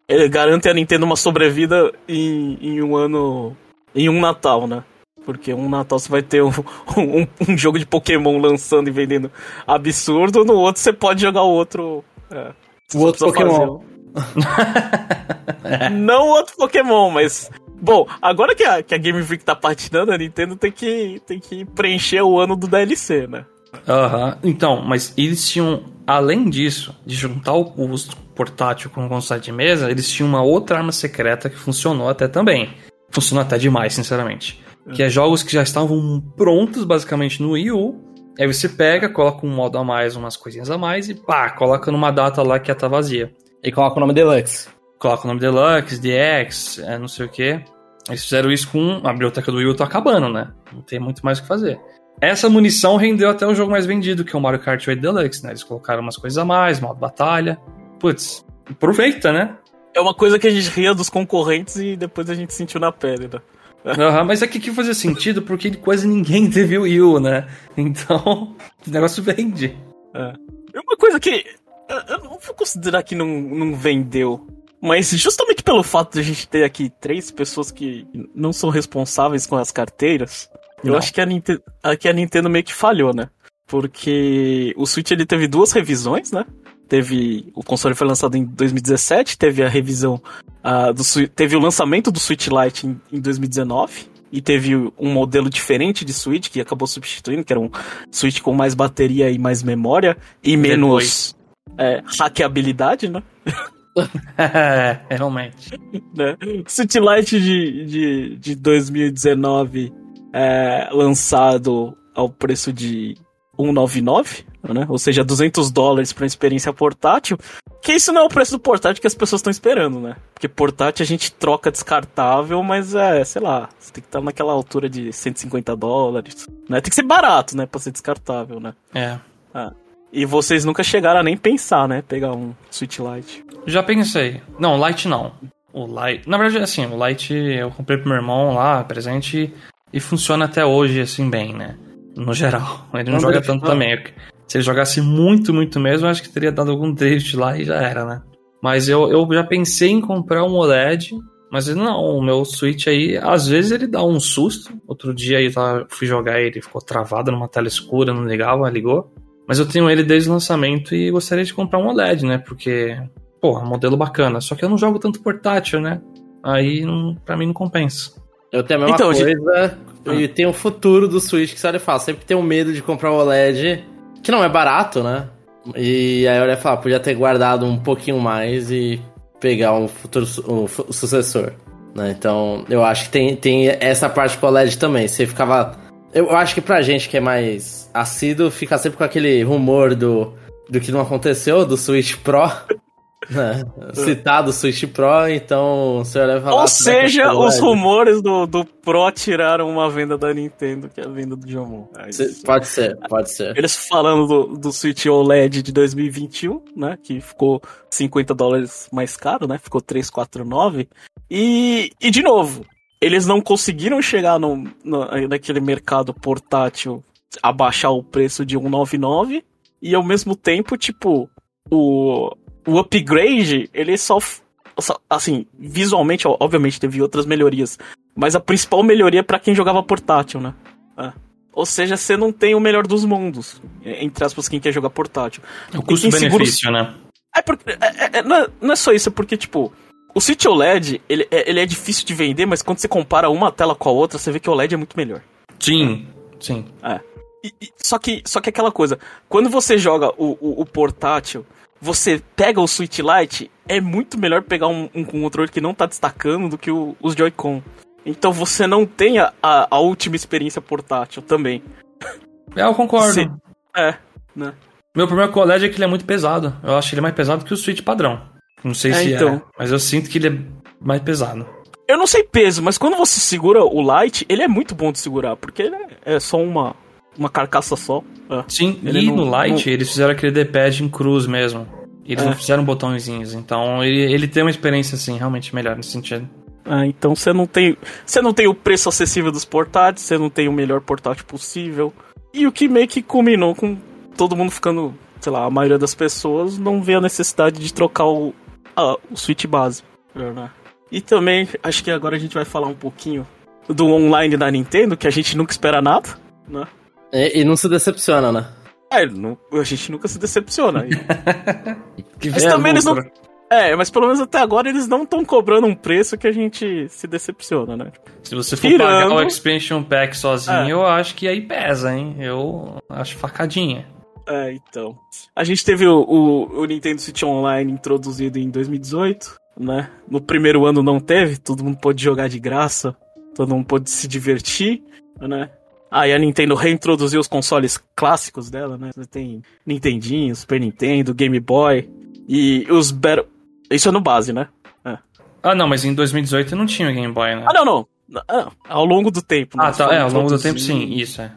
ele garante a Nintendo uma sobrevida em, em um ano. Em um Natal, né? Porque um Natal você vai ter um, um, um jogo de Pokémon lançando e vendendo absurdo, no outro você pode jogar o outro. É, O outro Pokémon. Não o outro Pokémon, mas. Bom, agora que a, que a Game Freak tá patinando, a Nintendo tem que, tem que preencher o ano do DLC, né? Aham. Então, mas eles tinham, além disso, de juntar o, o portátil com o console de mesa, eles tinham uma outra arma secreta que funcionou até também. Funcionou até demais, sinceramente. Que é jogos que já estavam prontos, basicamente, no Wii U. Aí você pega, coloca um modo a mais, umas coisinhas a mais e pá, coloca numa data lá que já tá vazia. E coloca o nome Deluxe. Coloca o nome Deluxe, DX, é, não sei o que. Eles fizeram isso com a biblioteca do Wii U tá acabando, né? Não tem muito mais o que fazer. Essa munição rendeu até o jogo mais vendido, que é o Mario Kart 8 Deluxe, né? Eles colocaram umas coisas a mais, modo batalha. Putz, aproveita, né? É uma coisa que a gente ria dos concorrentes e depois a gente sentiu na pele, né? Aham, mas aqui que fazia sentido porque quase ninguém teve o Wii U, né? Então, o negócio vende. É uma coisa que eu eu não vou considerar que não, não vendeu. Mas justamente pelo fato de a gente ter aqui três pessoas que não são responsáveis com as carteiras, eu Não. acho que a, Nintendo, que a Nintendo meio que falhou, né? Porque o Switch ele teve duas revisões, né? Teve. O console foi lançado em 2017, teve a revisão ah, do Teve o lançamento do Switch Lite em, em 2019. E teve um modelo diferente de Switch que acabou substituindo, que era um Switch com mais bateria e mais memória e menos é, hackeabilidade, né? É, realmente. né? Switch Lite de, de, de 2019 é, lançado ao preço de 199, né? Ou seja, 200 dólares para experiência portátil. Que isso não é o preço do portátil que as pessoas estão esperando, né? Porque portátil a gente troca descartável, mas é, sei lá, você tem que estar naquela altura de 150 dólares, né? Tem que ser barato, né, para ser descartável, né? É. E vocês nunca chegaram a nem pensar, né, pegar um Switch Lite. Já pensei. Não, Lite não. O Lite. Na verdade, assim, o Lite eu comprei pro meu irmão lá, presente, e funciona até hoje, assim, bem, né? No geral. Ele não Vamos joga tanto também. Se ele jogasse muito, muito mesmo, eu acho que teria dado algum drift lá e já era, né? Mas eu, eu já pensei em comprar um OLED, Mas não, o meu Switch aí, às vezes ele dá um susto. Outro dia aí eu fui jogar ele ficou travado numa tela escura, não ligava, ligou. Mas eu tenho ele desde o lançamento e gostaria de comprar um OLED, né? Porque, pô, é um modelo bacana. Só que eu não jogo tanto portátil, né? Aí não, pra mim não compensa. Eu tenho a mesma Então, coisa. E tem o futuro do Switch que você olha e fala, sempre tem um medo de comprar o OLED, que não é barato, né? E aí olha e fala, podia ter guardado um pouquinho mais e pegar um futuro um sucessor. Né? Então, eu acho que tem, tem essa parte com o OLED também. Você ficava. Eu acho que pra gente que é mais assíduo, fica sempre com aquele rumor do, do que não aconteceu, do Switch Pro. Né? Citado Switch Pro, então você e fala. Ou "Ah, será que seja, é o os OLED?" rumores do, do Pro tiraram uma venda da Nintendo, que é a venda do Jomon. É. Pode ser, pode ser. Eles falando do, do Switch OLED de 2021, né? Que ficou 50 dólares mais caro, né? Ficou 349. E, e de novo, eles não conseguiram chegar no, no- naquele mercado portátil, abaixar o preço de 199. E ao mesmo tempo, tipo, o, o upgrade, ele só. Assim, visualmente, obviamente, teve outras melhorias. Mas a principal melhoria é pra quem jogava portátil, né? É. Ou seja, você não tem o melhor dos mundos. Entre aspas, quem quer jogar portátil. O quem segura- custo-benefício, né? É porque. é- é- é- não, é, não é só isso, é porque, tipo, o Switch OLED, ele, é- ele é difícil de vender, mas quando você compara uma tela com a outra, você vê que o OLED é muito melhor. Sim, sim. E- e- só, que, só que aquela coisa, quando você joga o, o, o portátil, você pega o Switch Lite, é muito melhor pegar um, um controle que não tá destacando do que o- os Joy-Con. Então você não tem a, a, última experiência portátil também. É, eu concordo. É, né? Meu problema com o OLED é que ele é muito pesado. Eu acho ele mais pesado que o Switch padrão. Não sei É, se então. é, mas eu sinto que ele é mais pesado. Eu não sei peso, mas quando você segura o Lite, ele é muito bom de segurar, porque ele é, é só uma, uma carcaça só. É. Sim, Ele e não- no Lite eles fizeram aquele D-pad em cruz mesmo. E eles É. não fizeram botõezinhos. Então ele, ele tem uma experiência, assim, realmente melhor nesse sentido. Ah, então você não tem. Você não tem o preço acessível dos portáteis, você não tem o melhor portátil possível. E o que meio que culminou com todo mundo ficando, sei lá, a maioria das pessoas não vê a necessidade de trocar o, a- o Switch base. né? E também, acho que agora a gente vai falar um pouquinho do online da Nintendo, que a gente nunca espera nada, né? E, e não se decepciona, né? É, não- a gente nunca se decepciona. Que Mas é também eles não- é, mas pelo menos até agora eles não estão cobrando um preço que a gente se decepciona, né? Se você for Tirando- pagar o Expansion Pack sozinho, É. eu acho que aí pesa, hein? Eu acho facadinha. É, então. A gente teve o, o, o Nintendo Switch Online introduzido em 2018, né? No primeiro ano não teve, todo mundo pôde jogar de graça, todo mundo pôde se divertir, né? Aí a Nintendo reintroduziu os consoles clássicos dela, né? Você tem Nintendinho, Super Nintendo, Game Boy e os Battle... Isso é no base, né? Ah, não, mas em 2018 não tinha o Game Boy, né? Ah, não, não. Ah, ao longo do tempo. né? Ah, tá. É, ao longo do tempo sim, isso é.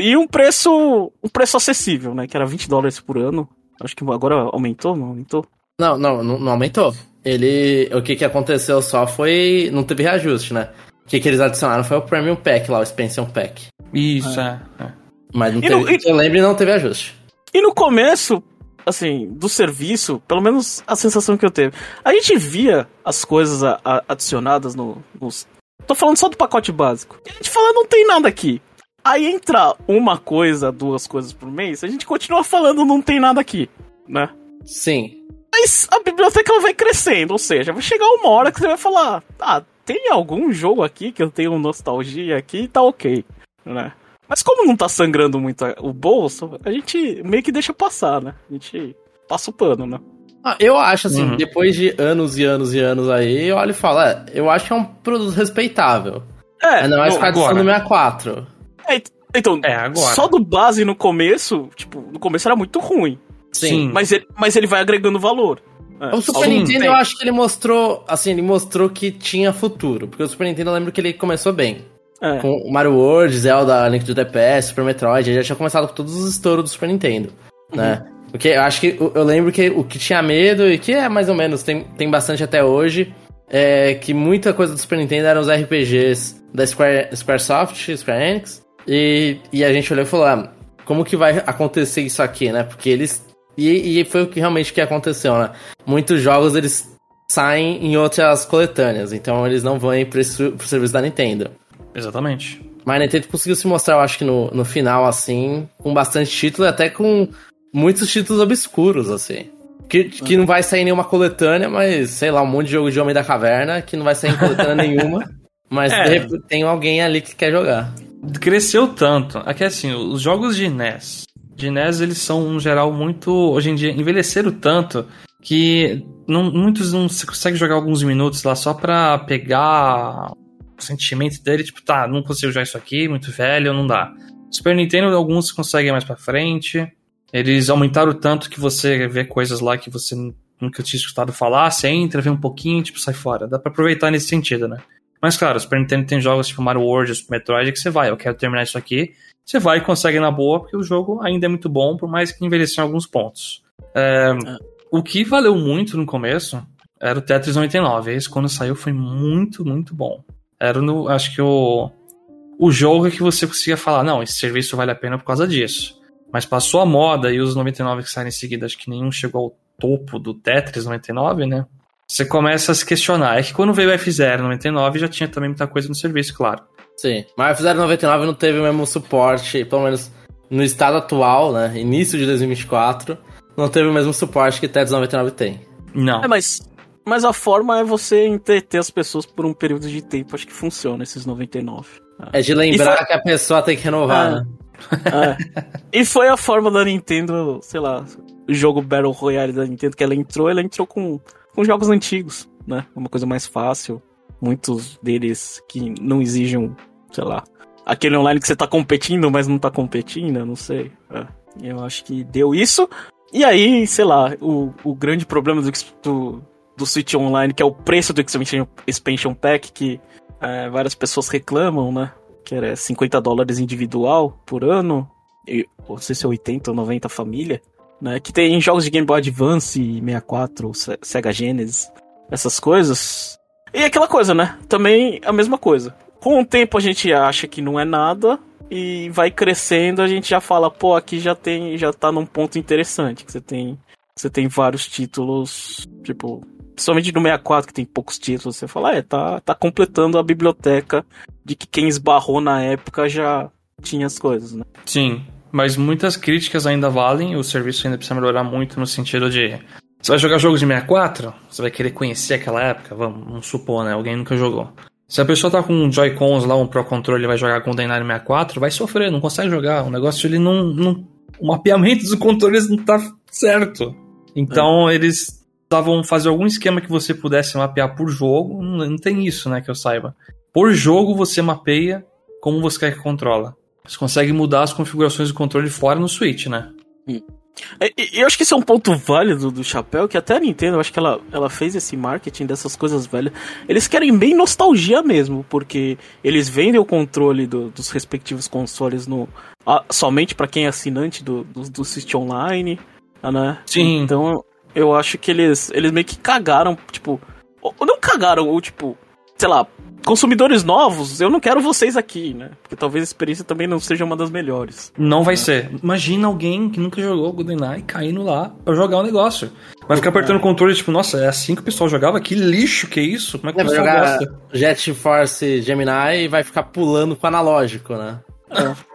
E um preço, um preço acessível, né? Que era 20 dólares por ano. Acho que agora aumentou, não aumentou? Não, não, não, não aumentou. Ele. O que que aconteceu só foi. Não teve reajuste, né? O que, que eles adicionaram foi o Premium Pack lá, o Expansion Pack. Isso, é. é. Mas não E no- teve. Eu lembro e não teve ajuste. E no começo, assim, do serviço, pelo menos a sensação que eu teve, a gente via as coisas a- a- adicionadas no, nos. Tô falando só do pacote básico. E a gente fala, não tem nada aqui. Aí entra uma coisa, duas coisas por mês, a gente continua falando, não tem nada aqui, né? Sim. Mas a biblioteca ela vai crescendo, ou seja, vai chegar uma hora que você vai falar, ah, tem algum jogo aqui que eu tenho nostalgia aqui e tá ok, né? Mas como não tá sangrando muito o bolso, a gente meio que deixa passar, né? A gente passa o pano, né? Ah, eu acho assim, Uhum. depois de anos e anos e anos aí, eu olho e falo, é, eu acho que é um produto respeitável. É, não é ficar agora. do 64. é, então, É, agora. só do base no começo, tipo, no começo era muito ruim, Sim. mas ele, mas ele vai agregando valor. É, O Super Nintendo tempo. eu acho que ele mostrou, assim, ele mostrou que tinha futuro. Porque o Super Nintendo eu lembro que ele começou bem. É. Com o Mario World, Zelda, Link to the Past, Super Metroid, ele já tinha começado com todos os estouros do Super Nintendo, né? Porque eu acho que, eu eu lembro que o que tinha medo, e que é mais ou menos, tem, tem bastante até hoje, é que muita coisa do Super Nintendo eram os RPGs da Square, Squaresoft, Square Enix, e, e a gente olhou e falou, ah, como que vai acontecer isso aqui, né? Porque eles... E, e foi o que realmente que aconteceu, né? Muitos jogos, eles saem em outras coletâneas. Então eles não vão ir pro, pro serviço da Nintendo. Exatamente. Mas a Nintendo conseguiu se mostrar, eu acho que no, no final, assim, com bastante título e até com muitos títulos obscuros, assim. Que, que não vai sair nenhuma coletânea, mas, sei lá, um monte de jogo de Homem da Caverna que não vai sair em coletânea nenhuma. Mas É. de repente, tem alguém ali que quer jogar. Cresceu tanto. Aqui assim, os jogos de NES. De NES, eles são, no geral, muito. Hoje em dia, envelheceram tanto que não- muitos não se conseguem jogar alguns minutos lá só pra pegar sentimento dele, tipo, tá, não consigo jogar isso aqui, muito velho, não dá. Super Nintendo, alguns conseguem mais pra frente. Eles aumentaram tanto que você vê coisas lá que você nunca tinha escutado falar, você entra, vê um pouquinho, tipo, sai fora. Dá pra aproveitar nesse sentido, né? Mas claro, o Super Nintendo tem jogos tipo Mario World, Super Metroid, que você vai, eu quero terminar isso aqui. Você vai e consegue na boa, porque o jogo ainda é muito bom, por mais que envelheceu em alguns pontos. É, O que valeu muito no começo era o Tetris 99. Esse, quando saiu, foi muito, muito bom. Era, no, acho que o, o jogo que você conseguia falar, não, esse serviço vale a pena por causa disso. Mas passou a moda e os 99 que saíram em seguida, acho que nenhum chegou ao topo do Tetris 99, né? Você começa a se questionar. É que quando veio o F0 99 já tinha também muita coisa no serviço, claro. Sim. Mas o F099 não teve o mesmo suporte, pelo menos no estado atual, né? Início de 2024, não teve o mesmo suporte que o Tetris 99 tem. Não. É, mas, mas a forma é você entreter as pessoas por um período de tempo. Acho que funciona esses 99. É de lembrar foi- que a pessoa tem que renovar, Ah. né? É. E foi a forma da Nintendo, sei lá, o jogo Battle Royale da Nintendo que ela entrou, ela entrou com, com jogos antigos, né? Uma coisa mais fácil. Muitos deles que não exigem, sei lá, aquele online que você tá competindo, mas não tá competindo, não sei. É. Eu acho que deu isso. E aí, sei lá, o, o grande problema do, do, do Switch Online, que é o preço do Expansion, Pack, que é, várias pessoas reclamam, né? Que era 50 dólares individual por ano. E, não sei se é 80 ou 90 família. Né? Que tem jogos de Game Boy Advance, 64, Se- Sega Genesis, essas coisas. E aquela coisa, né? Também a mesma coisa. Com o tempo a gente acha que não é nada. E vai crescendo, a gente já fala, pô, aqui já tem, já tá num ponto interessante, que você tem, você tem vários títulos, tipo, principalmente no 64 que tem poucos títulos, você fala, é, tá, tá completando a biblioteca de que quem esbarrou na época já tinha as coisas, né? Sim, mas muitas críticas ainda valem, o serviço ainda precisa melhorar muito no sentido de. Você vai jogar jogos de 64? Você vai querer conhecer aquela época? Vamos, vamos supor, né? Alguém nunca jogou. Se a pessoa tá com um Joy-Cons lá, um Pro Controller e vai jogar com o Dynamic 64, vai sofrer, não consegue jogar. O negócio ele não. não o mapeamento dos controles não tá certo. Então eles precisavam fazer algum esquema que você pudesse mapear por jogo. Não, não tem isso, né? Que eu saiba. Por jogo você mapeia como você quer que controla. Você consegue mudar as configurações do controle fora no Switch, né? E, e eu acho que esse é um ponto válido do Chapéu, que até a Nintendo, eu acho que ela, ela fez esse marketing dessas coisas velhas. Eles querem bem nostalgia mesmo, porque eles vendem o controle do- dos respectivos consoles no, ah, somente pra quem é assinante do, do, do Switch Online, né? Sim. Então, eu acho que eles, eles meio que cagaram, tipo... Ou não cagaram, ou tipo... Sei lá, consumidores novos, eu não quero vocês aqui, né? Porque talvez a experiência também não seja uma das melhores. Não vai ser. Imagina alguém que nunca jogou GoldenEye caindo lá pra jogar o negócio. Vai ficar apertando o controle, tipo, nossa, é assim que o pessoal jogava? Que lixo que é isso? Como é que É, o vai pessoal jogar gosta? Jet Force Gemini e vai ficar pulando com o analógico, né?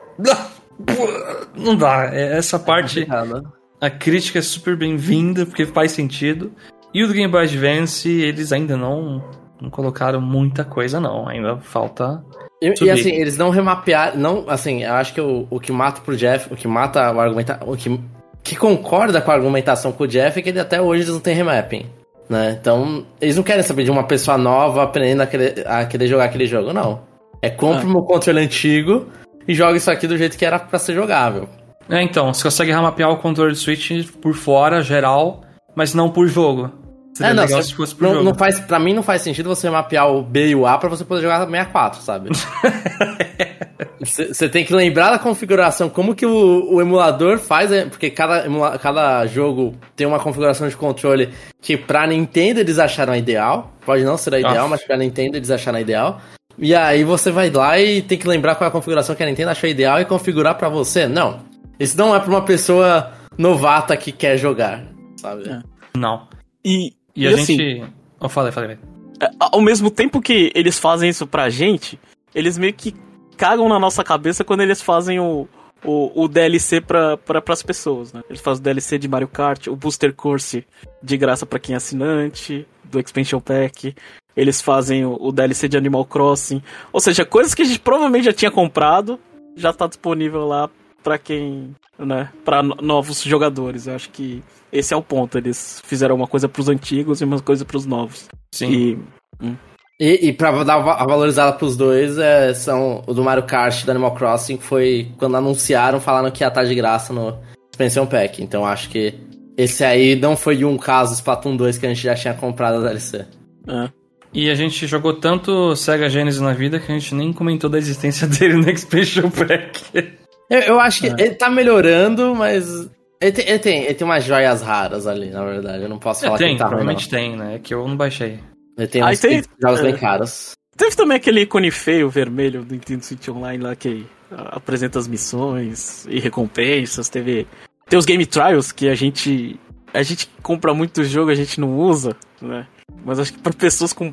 Não dá. É Essa parte, Complicado. A crítica é super bem-vinda, porque faz sentido. E o do Game Boy Advance, eles ainda não, não colocaram muita coisa, não. Ainda falta. E, e, assim, eles não remapearam. Não, assim, eu acho que o, o que mata pro Jeff, o que mata o argumenta, o que, que concorda com a argumentação com o Jeff é que ele, até hoje eles não têm remapping. Né? Então, eles não querem saber de uma pessoa nova aprendendo a querer, a querer jogar aquele jogo, não. É compra o meu controle antigo e joga isso aqui do jeito que era pra ser jogável. É, então, você consegue remapear o controle do Switch por fora, geral, mas não por jogo. Seria É, não, legal você- se fosse por não, jogo. não faz, pra mim não faz sentido você mapear o B e o A pra você poder jogar 64, sabe? Você tem que lembrar da configuração, como que o, o emulador faz, é, porque cada, emula- cada jogo tem uma configuração de controle que pra Nintendo eles acharam ideal. Pode não ser a ideal, Ah. mas pra Nintendo eles acharam ideal. E aí você vai lá e tem que lembrar qual é a configuração que a Nintendo achou ideal e configurar pra você. Não. Isso não é pra uma pessoa novata que quer jogar, sabe? É. Não. E, E, a assim, gente. Eu falei, falei. É, ao mesmo tempo que eles fazem isso pra gente, eles meio que cagam na nossa cabeça quando eles fazem o, o, o DLC pra, pra, pras pessoas, né? Eles fazem o DLC de Mario Kart, o Booster Course de graça pra quem é assinante, do Expansion Pack. Eles fazem o, o DLC de Animal Crossing. Ou seja, coisas que a gente provavelmente já tinha comprado, já tá disponível lá pra quem, né, para novos jogadores. Eu acho que esse é o ponto. Eles fizeram uma coisa pros antigos e uma coisa pros novos. Sim. E, hum. E, e pra dar a valorizada pros dois, é, são o do Mario Kart e do Animal Crossing, foi quando anunciaram, falando que ia estar de graça no Expansion Pack. Então acho que esse aí não foi um caso Splatoon 2 que a gente já tinha comprado a DLC. é. E a gente jogou tanto Sega Genesis na vida que a gente nem comentou da existência dele no Expansion Pack. Eu, eu acho que ele tá melhorando, mas. Ele tem, ele, tem, ele tem umas joias raras ali, na verdade. Eu não posso falar É, tem, que ele tá provavelmente tem, né? É que eu não baixei. não. Ele tem Ah, uns tem- jogos bem é. caros. Teve também aquele ícone feio vermelho do Nintendo Switch Online lá que apresenta as missões e recompensas. Teve. Tem os Game Trials que a gente. A gente compra muito jogo, a gente não usa, né? Mas acho que para pessoas com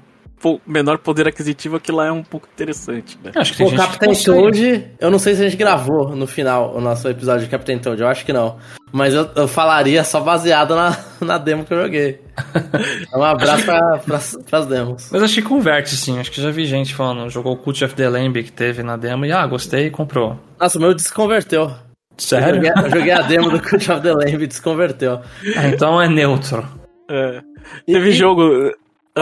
menor poder aquisitivo aquilo lá é um pouco interessante, né? Acho que que Captain consegue. Toad, eu não sei se a gente gravou no final o nosso episódio de Captain Toad, eu acho que não. Mas eu, eu falaria só baseado na, na demo que eu joguei. Então, um abraço pra, pras, pras demos. Mas acho que converte, sim. Acho que já vi gente falando, jogou o Cult of the Lamb que teve na demo e, ah, gostei e comprou. Nossa, o meu desconverteu. Eu Sério? joguei, eu joguei a demo do Cult of the Lamb e desconverteu. Ah, então é neutro. É. Teve e- jogo.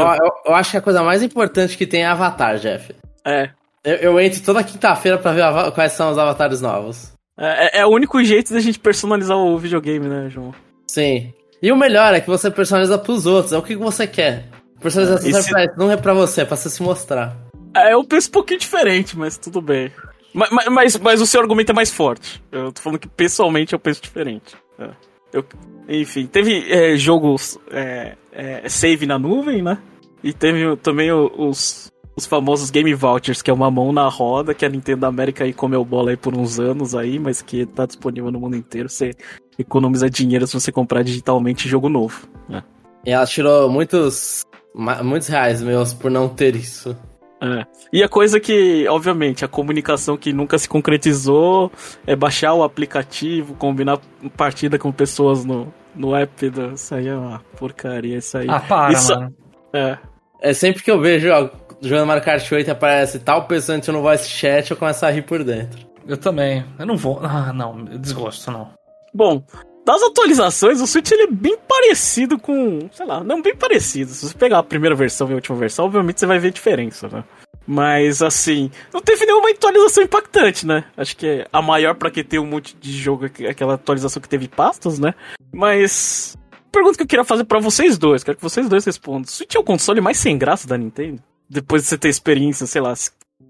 Eu, eu- eu acho que a coisa mais importante que tem é Avatar, Jeff. É. Eu, eu entro toda quinta-feira pra ver quais são os avatares novos. É, é o único jeito da gente personalizar o videogame, né, João? Sim. E o melhor é que você personaliza pros outros. É o que você quer. Personalização serve se- pra não é pra você, é pra você se mostrar. É, eu penso um pouquinho diferente, mas tudo bem. Mas, mas, mas, mas o seu argumento é mais forte. Eu tô falando que pessoalmente eu penso diferente. É. Eu- enfim, teve é, jogos é, é, save na nuvem, né? E teve também os, os famosos Game Vouchers, que é uma mão na roda, que a Nintendo América aí comeu bola aí por uns anos aí, mas que tá disponível no mundo inteiro. Você economiza dinheiro se você comprar digitalmente jogo novo. né? E ela tirou muitos, muitos reais meus por não ter isso. É. E a coisa que, obviamente, a comunicação que nunca se concretizou é baixar o aplicativo, combinar partida com pessoas no, no app. Do... Isso aí é uma porcaria, isso aí. Ah, para, Isso- mano. É. É sempre que eu vejo ó, jogando Mario Kart 8 e aparece tal pessoa entrando no voice chat, eu começo a rir por dentro. Eu também. Eu não vou. Ah, não. Eu desgosto, não. Bom, das atualizações, o Switch ele é bem parecido com. Sei lá, não bem parecido. Se você pegar a primeira versão e a última versão, obviamente você vai ver diferença, né? Mas assim, não teve nenhuma atualização impactante, né? Acho que é a maior pra que ter um monte de jogo, aquela atualização que teve pastas, né? Mas. Pergunta que eu queria fazer pra vocês dois, quero que vocês dois respondam. Switch é o console mais sem graça da Nintendo? Depois de você ter experiência, sei lá,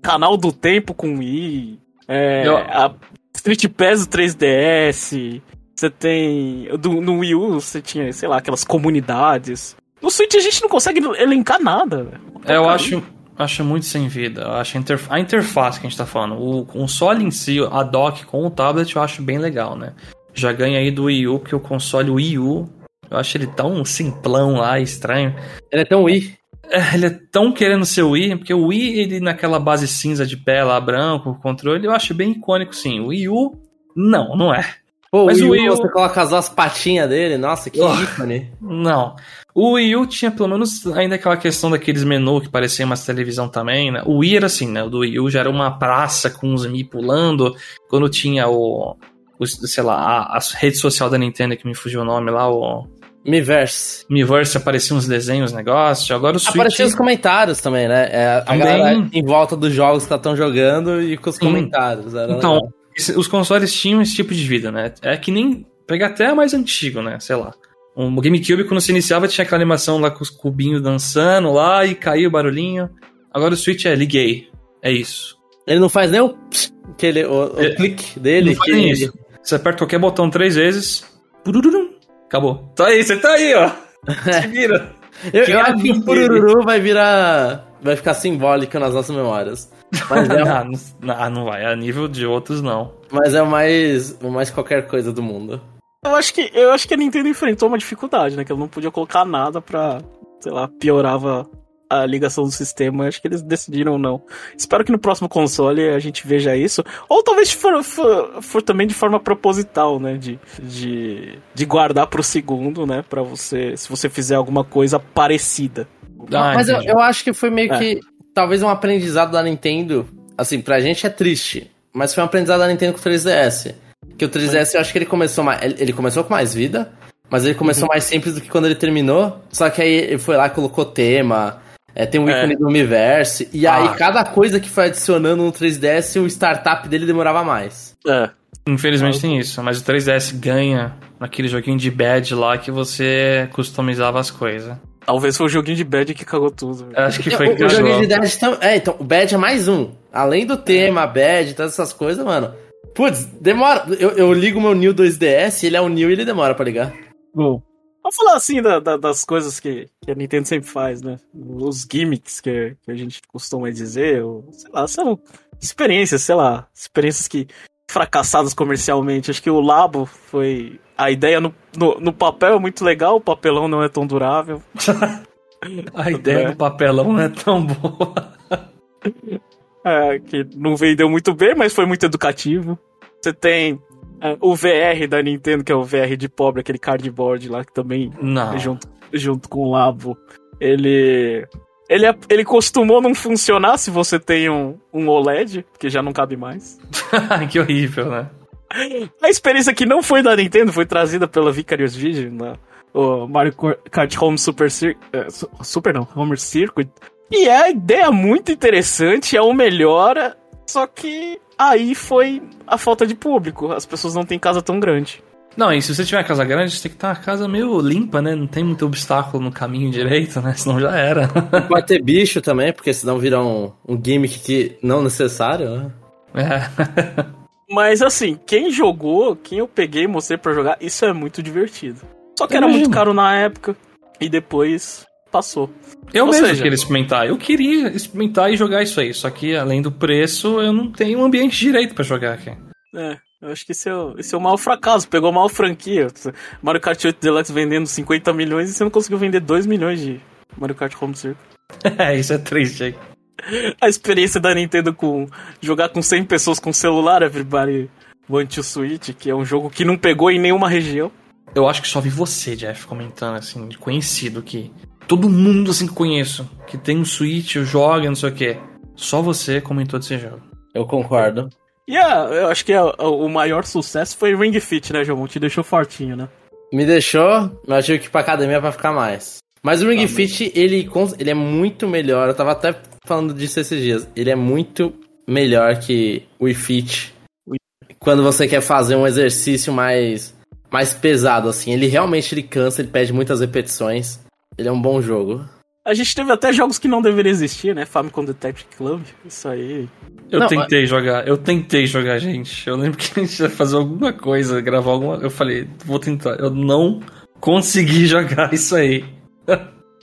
canal do tempo com Wii, é, Eu- a Street Pass do 3DS, você tem. Do, no Wii U você tinha, sei lá, aquelas comunidades. No Switch a gente não consegue elencar nada. velho. É, eu acho, acho muito sem vida. Eu acho a, interf- a interface que a gente tá falando, o console em si, a dock com o tablet, eu acho bem legal, né? Já ganha aí do Wii U, porque o console Wii U, eu acho ele tão simplão lá, estranho. Ele é tão Wii. É, ele é tão querendo ser o Wii, porque o Wii, ele naquela base cinza de pé lá, branco, o controle, eu acho bem icônico, sim. O Wii U, não, não é. Pô, Mas o Wii U, você coloca as duas patinhas dele, nossa, que Oh. ícone. Não. O Wii U tinha pelo menos ainda aquela questão daqueles menus que pareciam umas televisão também, né? O Wii era assim, né? O do Wii U já era uma praça com os Mi pulando. Quando tinha o, o sei lá, a, a rede social da Nintendo que me fugiu o nome lá, o Miiverse. Miiverse, apareciam uns desenhos, negócio. Agora o Switch... Apareciam os comentários também, né? É, a Também. galera em volta dos jogos que estão jogando e com os comentários. Era Então, legal. Os consoles tinham esse tipo de vida, né? É que nem. Pegar até mais antigo, né? Sei lá. O GameCube, quando se iniciava, tinha aquela animação lá com os cubinhos dançando lá e caiu o barulhinho. Agora o Switch é liguei. É isso. Ele não faz nem o, pss, aquele, o, o É, clique dele. Não faz nem isso. Você aperta qualquer botão três vezes. purururum, Acabou. Tá aí, você tá aí, ó. Se vira. Eu, eu acho que o. Pururu vai virar. Vai ficar simbólico nas nossas memórias. Mas é, não, não, não vai. A nível de outros, não. mas é o mais, o mais qualquer coisa do mundo. Eu acho, que, eu acho que a Nintendo enfrentou uma dificuldade, né? Que ela não podia colocar nada pra, sei lá, piorava a ligação do sistema. Acho que eles decidiram não. Espero que no próximo console a gente veja isso. Ou talvez for, for, for também de forma proposital, né? De, de, de guardar pro segundo, né? Pra você, se você fizer alguma coisa parecida. Ah, Mas eu, eu, acho que foi meio é. que. Talvez um aprendizado da Nintendo. Assim, pra gente é triste. Mas foi um aprendizado da Nintendo com o 3DS. Que o 3DS eu acho que ele começou mais. Ele começou com mais vida. Mas ele começou uhum. mais simples do que quando ele terminou. Só que aí ele foi lá, colocou tema, é, tem um é. ícone é. do universo. E ah. aí, cada coisa que foi adicionando no 3DS, o startup dele demorava mais. É. Infelizmente tem isso, mas o 3DS ganha naquele joguinho de bad lá que você customizava as coisas. Talvez foi o joguinho de bad que cagou tudo. Acho que foi o, o joguinho de bad tam... É, então, o bad é mais um. Além do tema, bad, todas essas coisas, mano. Putz, demora. Eu, eu ligo meu New 2DS, ele é o New e ele demora pra ligar. Bom, Vamos falar assim da, da, das coisas que, que, a Nintendo sempre faz, né? Os gimmicks que, que a gente costuma dizer, ou, sei lá, são experiências, sei lá, experiências que fracassadas comercialmente. Acho que o Labo foi. A ideia no, no, no papel é muito legal, o papelão não é tão durável. a ideia é. do papelão não é tão boa. é, que não vendeu muito bem, mas foi muito educativo. Você tem é, o VR da Nintendo, que é o VR de pobre, aquele cardboard lá que também não. junto, junto com o Labo. Ele. Ele, é, ele costumou não funcionar se você tem um, um OLED, que já não cabe mais. que horrível, né? A experiência que não foi da Nintendo foi trazida pela Vicarious Vision, né? o Mario Kart Home Super Cir é, Super não, Home Circuit. E é a ideia muito interessante, é o melhor, só que aí foi a falta de público. As pessoas não têm casa tão grande. Não, e se você tiver casa grande, você tem que ter uma casa meio limpa, né? Não tem muito obstáculo no caminho direito, né? Senão já era. Vai ter bicho também, porque senão vira um, um gimmick que não necessário, né? É. Mas assim, quem jogou, quem eu peguei e mostrei pra jogar, isso é muito divertido. Só que era muito caro na época. E depois passou. Eu Ou mesmo seja, queria experimentar. Eu queria experimentar e jogar isso aí. Só que além do preço, eu não tenho um ambiente direito para jogar aqui. É, eu acho que esse é, o, esse é o maior fracasso. Pegou mal franquia. Mario Kart 8 Deluxe vendendo 50 milhões e você não conseguiu vender 2 milhões de Mario Kart Home Circuit. é, isso é triste aí. A experiência da Nintendo com jogar com 100 pessoas com celular, Everybody Want to Switch, que é um jogo que não pegou em nenhuma região. Eu acho que só vi você, Jeff, comentando assim, de conhecido que todo mundo assim que conheço, que tem um Switch, joga, não sei o que. Só você comentou desse jogo. Eu concordo. E yeah, eu acho que é, o maior sucesso foi Ring Fit, né, João? Te deixou fortinho, né? Me deixou, mas eu tive que ir pra academia pra ficar mais. Mas o Ring ah, Fit, ele, ele é muito melhor. Eu tava até falando disso esses dias. Ele é muito melhor que o Wii Fit. Quando você quer fazer um exercício mais, mais pesado, assim. Ele realmente ele cansa, ele pede muitas repetições. Ele é um bom jogo. A gente teve até jogos que não deveriam existir, né? Famicom Detective Club, isso aí. Eu não, tentei mas... jogar, eu tentei jogar, gente. Eu lembro que a gente ia fazer alguma coisa, gravar alguma. Eu falei, vou tentar. Eu não consegui jogar isso aí.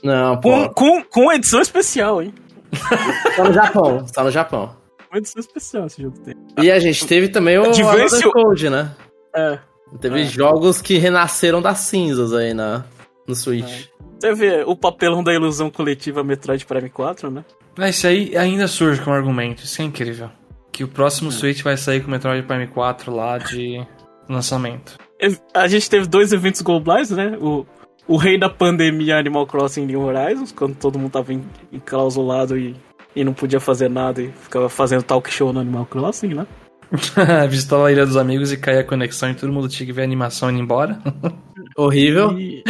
Não, pô. Com, com, com edição especial, hein? Tá no Japão, tá no Japão. Com edição especial esse jogo tem. E a gente teve também o Advance Code, né? É. Teve é. jogos que renasceram das cinzas aí na, no Switch. É. Você vê o papelão da ilusão coletiva Metroid Prime 4, né? Mas isso aí ainda surge como argumento, isso é incrível. Que o próximo é. Switch vai sair com o Metroid Prime 4 lá de lançamento. A gente teve dois eventos globais, né? O, o rei da pandemia Animal Crossing New Horizons, quando todo mundo tava enclausulado e, e não podia fazer nada e ficava fazendo talk show no Animal Crossing, né? Visitou a Ilha dos Amigos e caía a conexão e todo mundo tinha que ver a animação indo embora. Horrível. E...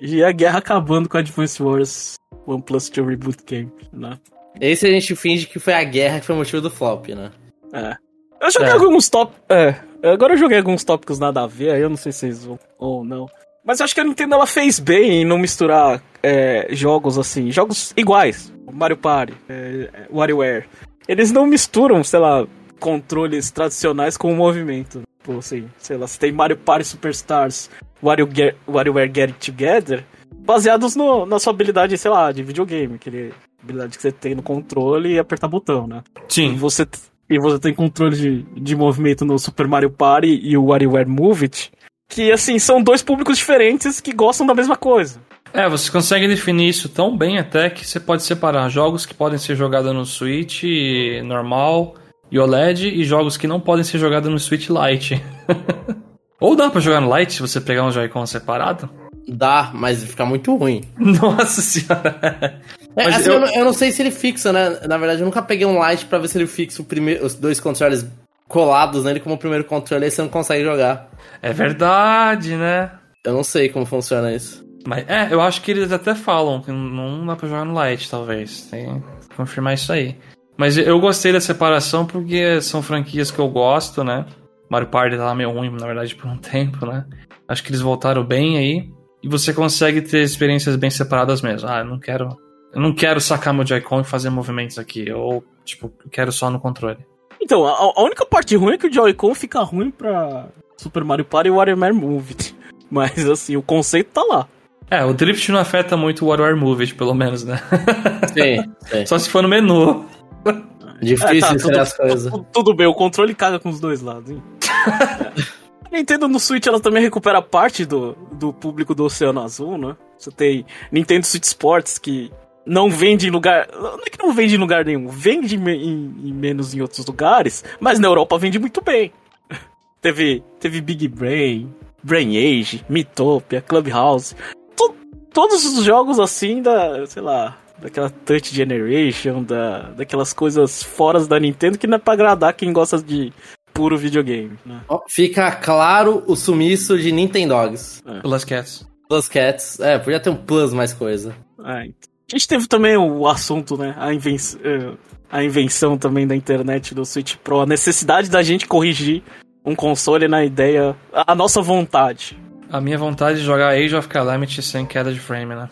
e a guerra acabando com a Advance Wars OnePlus 2 Reboot Camp, né? Esse a gente finge que foi a guerra que foi o motivo do flop, né? É. Eu joguei é. alguns tópicos. É. Agora eu joguei alguns tópicos nada a ver, aí eu não sei se vocês vão ou não. Mas eu acho que a Nintendo ela fez bem em não misturar é, jogos assim, jogos iguais. Mario Party, é, WarioWare. Eles não misturam, sei lá, controles tradicionais com o movimento. Tipo assim, sei lá, se tem Mario Party Superstars, WarioWare, WarioWare Get It Together, baseados no, na sua habilidade, sei lá, de videogame, aquele habilidade que você tem no controle e apertar botão, né? Sim. E você, e você tem controle de, de movimento no Super Mario Party e o WarioWare Move It, que, assim, são dois públicos diferentes que gostam da mesma coisa. É, você consegue definir isso tão bem até que você pode separar jogos que podem ser jogados no Switch normal e OLED e jogos que não podem ser jogados no Switch Lite. Ou dá pra jogar no Lite se você pegar um Joy-Con separado? Dá, mas fica muito ruim. Nossa senhora. É, Mas assim, eu- eu... não- eu não sei se ele fixa, né? Na verdade, eu nunca peguei um Lite pra ver se ele fixa o primeiro, os dois controles colados nele como o primeiro controle, aí você não consegue jogar. É verdade, né? Eu não sei como funciona isso. Mas é, eu acho que eles até falam que não dá pra jogar no Lite, talvez. Tem que confirmar isso aí. Mas eu gostei da separação porque são franquias que eu gosto, né? Mario Party tava meio ruim, na verdade, por um tempo, né? Acho que eles voltaram bem aí. E você consegue ter experiências bem separadas mesmo. Ah, eu não quero. Eu não quero sacar meu Joy-Con e fazer movimentos aqui. Eu, tipo, quero só no controle. Então, a, a única parte ruim é que o Joy-Con fica ruim pra Super Mario Party e WarioWare Move. Mas, assim, o conceito tá lá. É, o drift não afeta muito o WarioWare Move, pelo menos, né? Sim, sim. Só se for no menu. Difícil É, tá, ser as coisas. tudo, tudo bem, o controle caga com os dois lados, hein? A Nintendo no Switch ela também recupera parte do, do público do Oceano Azul, né? Você tem Nintendo Switch Sports que não vende em lugar. Não é que não vende em lugar nenhum, vende me- em, em menos em outros lugares, mas na Europa vende muito bem. teve, teve Big Brain, Brain Age, Mitopia, Clubhouse. To- todos os jogos assim da, sei lá, daquela Touch Generation, da, daquelas coisas fora da Nintendo que não é pra agradar quem gosta de puro videogame, né? Fica claro o sumiço de Nintendogs. Pelas Cats. Plus Cats. É, podia ter um plus mais coisa. É, então. A gente teve também o assunto, né? A, inven eh, a invenção também da internet do Switch Pro, a necessidade da gente corrigir um console na ideia, a nossa vontade. A minha vontade de jogar Age of Calamity sem queda de frame, né?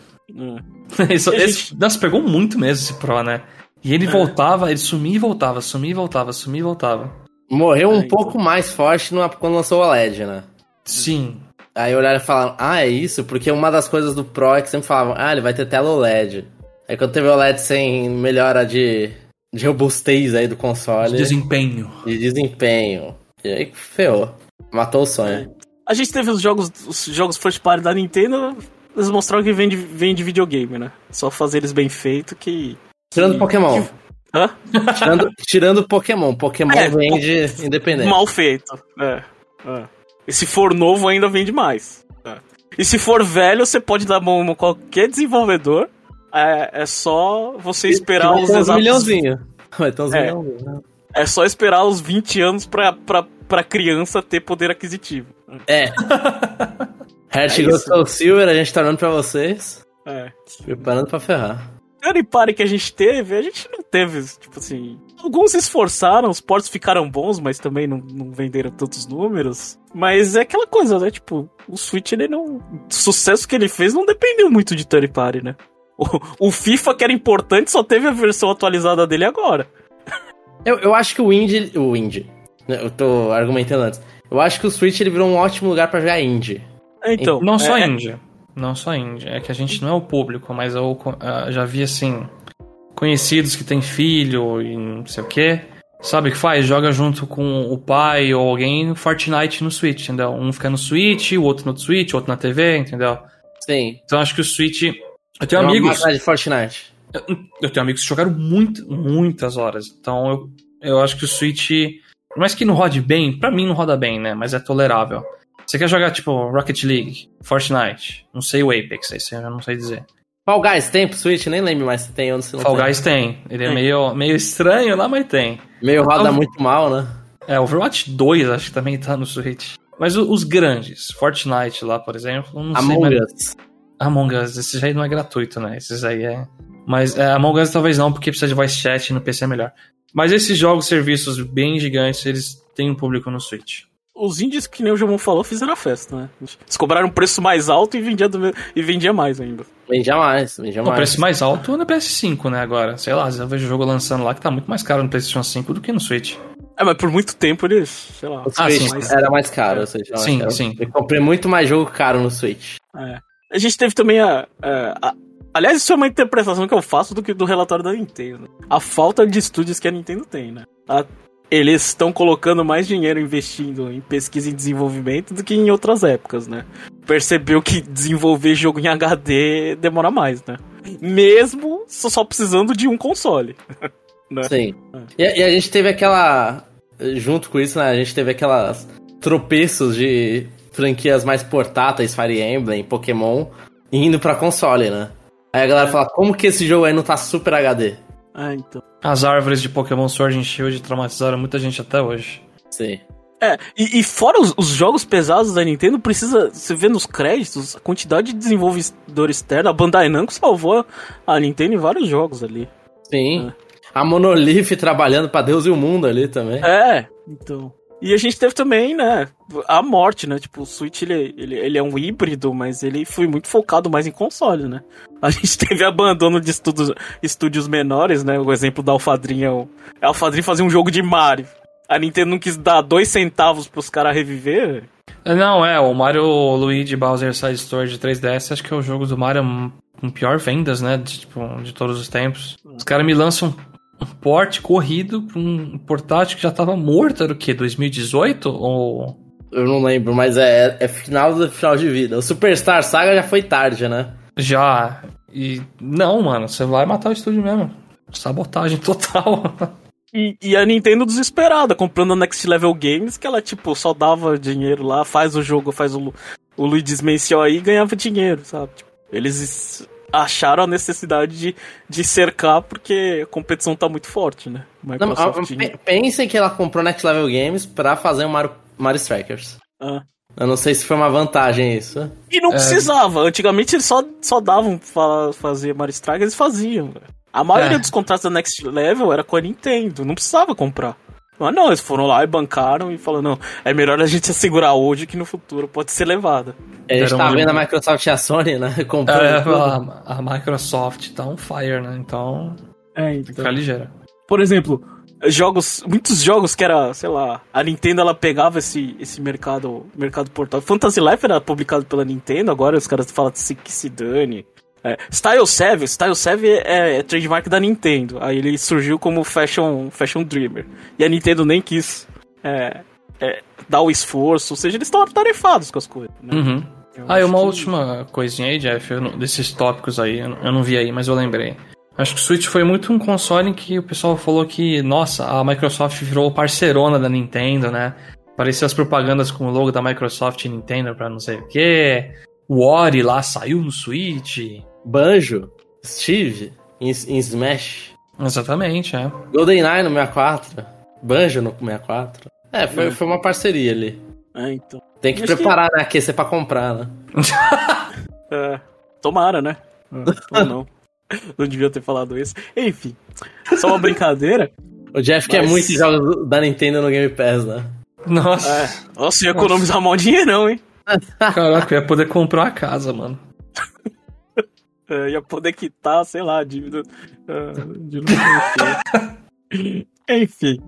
É. Isso, a esse, nossa, pegou muito mesmo esse Pro, né? E ele voltava, ele sumia e voltava, sumia e voltava, sumia e voltava. Morreu um É, então. pouco mais forte no- quando lançou o OLED, né? Sim. Aí olharam e falaram, ah, é isso? Porque uma das coisas do Pro é que sempre falavam, ah, ele vai ter tela OLED. Aí quando teve o OLED sem melhora de, de robustez aí do console, de, Desempenho. desempenho. E aí ferrou. Matou o sonho. A gente teve os jogos, os jogos first party da Nintendo, eles mostraram que vem de, vem de videogame, né? Só fazer eles bem feito que. Tirando que- Pokémon. Hã? Tirando, tirando Pokémon. Pokémon É, vende independente. Mal feito. É, é. E se for novo, ainda vende mais. É. E se for velho, você pode dar mão a qualquer desenvolvedor. É, é só você esperar os exatos. milhãozinho. Vai ter uns É. milhãozinho. né? É só esperar os 20 anos pra, pra, pra criança ter poder aquisitivo. É. Heart É Gold Silver, a gente tá dando pra vocês. É. Preparando pra ferrar. Third party que a gente teve, a gente não teve, tipo assim. Alguns se esforçaram, os portos ficaram bons, mas também não, não venderam tantos números. Mas é aquela coisa, né? Tipo, o Switch, ele não. O sucesso que ele fez não dependeu muito de third party, né? O, o FIFA, que era importante, só teve a versão atualizada dele agora. Eu, eu acho que o Indie. O Indie. né, Eu tô argumentando antes. Eu acho que o Switch ele virou um ótimo lugar pra jogar Indie. Então. Não só é, Índia. Não só Índia. É que a gente não é o público, mas eu ah, já vi, assim, conhecidos que têm filho e não sei o quê. Sabe o que faz? Joga junto com o pai ou alguém Fortnite no Switch, entendeu? Um fica no Switch, o outro no Switch, o outro na TV, entendeu? Sim. Então acho que o Switch. Eu tenho É amigos. de Fortnite. Eu tenho amigos que jogaram muito, muitas horas. Então eu, eu acho que o Switch. Por mais que não rode bem, pra mim não roda bem, né? Mas é tolerável. Você quer jogar, tipo, Rocket League, Fortnite, não sei o Apex, esse eu não sei dizer. Fall Guys tem pro Switch? Nem lembro mais se tem ou se não Fall tem. Guys tem. Ele é Tem. meio, meio estranho lá, mas tem. Meio roda Então- muito mal, né? É, Overwatch 2 acho que também tá no Switch. Mas os grandes, Fortnite lá, por exemplo, não sei Among Us. Among Us, esse aí não é gratuito, né? Esses aí é. Mas é, Among Us talvez não, porque precisa de voice chat e no PC é melhor. Mas esses jogos, serviços bem gigantes, eles têm um público no Switch. Os indies, que nem o Jamon falou, fizeram a festa, né? Eles cobraram um preço mais alto e vendia, do e vendia mais ainda. Vendia mais, vendia O mais. preço mais alto é no PS5, né? Agora, sei lá, às vezes eu vejo o jogo lançando lá que tá muito mais caro no PlayStation 5 do que no Switch. É, mas por muito tempo eles, sei lá. O Ah, Switch sim. mas- era mais caro, ou seja, mais Sim, caro. sim. Eu comprei muito mais jogo caro no Switch. É. A gente teve também a, a- a- Aliás, isso é uma interpretação que eu faço do, que, do relatório da Nintendo. A falta de estúdios que a Nintendo tem, né? A eles estão colocando mais dinheiro investindo em pesquisa e desenvolvimento do que em outras épocas, né? Percebeu que desenvolver jogo em HD demora mais, né? Mesmo só precisando de um console. né? Sim. E, e, a gente teve aquela. Junto com isso, né? A gente teve aquelas tropeços de franquias mais portáteis, Fire Emblem, Pokémon, indo pra console, né? Aí a galera fala, como que esse jogo aí não tá super HD? Ah, então. As árvores de Pokémon Sword and Shield traumatizaram muita gente até hoje. Sim. É, e, e fora os, os, jogos pesados da Nintendo, precisa. Você vê nos créditos a quantidade de desenvolvedor externo. A Bandai Namco salvou a Nintendo em vários jogos ali. Sim. É. A Monolith trabalhando para Deus e o mundo ali também. É, então. E a gente teve também, né, a morte, né? Tipo, o Switch, ele, ele, ele é um híbrido, mas ele foi muito focado mais em console, né? A gente teve abandono de estudos, estúdios menores, né? O exemplo da Alfadrinha. O Alfadrinha fazia um jogo de Mario. A Nintendo não quis dar dois centavos pros caras reviver. Não, é, o Mario Luigi Bowser Side Story de 3DS acho que é o jogo do Mario com pior vendas, né? De, tipo, de todos os tempos. Os caras me lançam um porte corrido pra um portátil que já tava morto, era o quê? 2018? Ou. Eu não lembro, mas é, é final do final de vida. O Superstar Saga já foi tarde, né? Já. E. Não, mano, você vai matar o estúdio mesmo. Sabotagem total. E, e, a Nintendo desesperada, comprando a Next Level Games, que ela, tipo, só dava dinheiro lá, faz o jogo, faz o, o Luigi's Mansion aí e ganhava dinheiro, sabe? Tipo, eles acharam a necessidade de, de cercar porque a competição tá muito forte, né? Microsoft... Não, pensem que ela comprou Next Level Games pra fazer o Mario, Mario Strikers. Ah. Eu não sei se foi uma vantagem isso. E não é. precisava. Antigamente eles só, só davam pra fazer Mario Strikers, eles faziam. A maioria é. dos contratos da Next Level era com a Nintendo, não precisava comprar. Mas não, eles foram lá e bancaram e falaram, não, é melhor a gente assegurar hoje que no futuro pode ser levada. A gente tá vendo a Microsoft e a Sony, né? Comprando. É, a, a, Microsoft tá on fire, né? Então. É, então. Fica ligeira. Por exemplo, jogos. Muitos jogos que era, sei lá, a Nintendo ela pegava esse, esse mercado, mercado portátil. Fantasy Life era publicado pela Nintendo, agora os caras falam que se dane. É, Style 7, Style 7 é, é trademark da Nintendo. Aí ele surgiu como Fashion, Fashion Dreamer. E a Nintendo nem quis é, é, dar o esforço, ou seja, eles estão atarefados com as coisas. Né? Uhum. Ah, e uma que... última coisinha aí, Jeff, não, desses tópicos aí, eu não vi aí, mas eu lembrei. Acho que o Switch foi muito um console em que o pessoal falou que, nossa, a Microsoft virou parceirona da Nintendo, né? Apareceu as propagandas com o logo da Microsoft e Nintendo pra não sei o quê. O Ori lá saiu no Switch. Banjo, Steve, em, em Smash. Exatamente, é. GoldenEye no 64. Banjo no 64. É, foi, é. foi uma parceria ali. É, então. Tem que preparar, que... né? Aquecer pra comprar, né? é, tomara, né? Ou não. Não devia ter falado isso. Enfim, só uma brincadeira. O Jeff mas... quer muito jogos da Nintendo no Game Pass, né? Nossa. É. Nossa, ia economizar mal dinheirão, hein? Caraca, eu ia poder comprar uma casa, mano. Ia poder quitar, sei lá, dívida. Uh, de Enfim.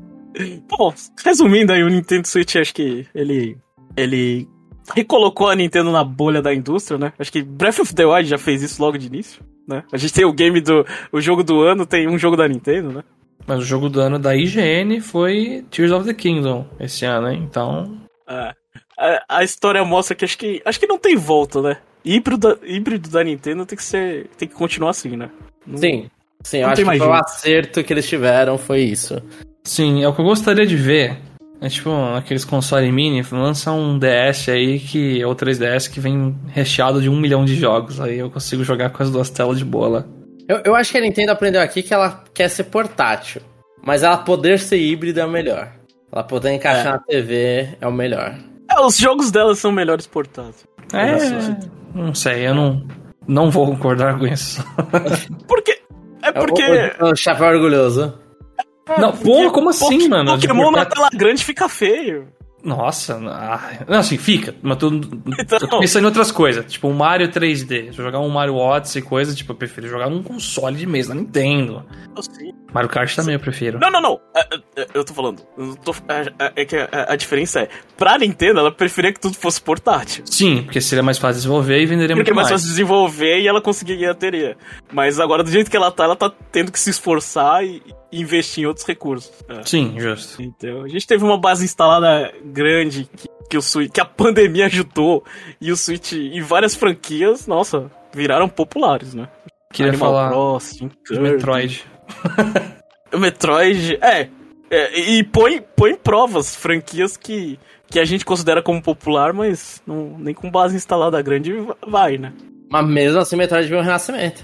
Bom, resumindo aí, o Nintendo Switch, acho que ele. Ele recolocou a Nintendo na bolha da indústria, né? Acho que Breath of the Wild já fez isso logo de início, né? A gente tem o game do. O jogo do ano tem um jogo da Nintendo, né? Mas o jogo do ano da IGN foi Tears of the Kingdom esse ano, hein? Então. É. A, a história mostra que acho que. Acho que não tem volta, né? Híbrido, híbrido da Nintendo tem que ser. tem que continuar assim, né? Não, sim. Sim, eu acho que o acerto que eles tiveram foi isso. Sim, é o que eu gostaria de ver. É tipo aqueles consoles mini, lança um DS aí que. ou 3DS que vem recheado de um milhão de jogos. Aí eu consigo jogar com as duas telas de boa lá. Eu, eu acho que a Nintendo aprendeu aqui que ela quer ser portátil. Mas ela poder ser híbrida é o melhor. Ela poder encaixar é. na TV é o melhor. É, os jogos dela são melhores portáteis. É, não sei, eu não, não vou concordar com isso. porque. É porque. O chapéu orgulhoso. Não, pô, como assim, mano? Pokémon na tela grande fica feio. Nossa, não, assim, fica. Mas tô, então... tô pensando em outras coisas. Tipo, um Mario 3D. Se eu jogar um Mario Odyssey e coisa, tipo, eu prefiro jogar num console de mesa, na Nintendo. Sim. Mario Kart também eu prefiro. Não, não, não. É, é, Eu tô falando. eu tô- é, é- é que a, diferença é, pra Nintendo, ela preferia que tudo fosse portátil. Sim, porque seria mais fácil desenvolver e venderia Porque é muito mais mais. fácil desenvolver e ela conseguiria teria. Mas agora, do jeito que ela tá, ela tá tendo que se esforçar e, investir em outros recursos. É. Sim, justo. Então, a gente teve uma base instalada grande que, que o Switch, que a pandemia ajudou e o Switch e várias franquias, nossa, viraram populares, né? Queria Animal falar Crossing, de Metroid. O Metroid, é, é, e põe, põe em provas franquias que, que a gente considera como popular, mas não, nem com base instalada grande vai, né? Mas mesmo assim, Metroid veio um renascimento.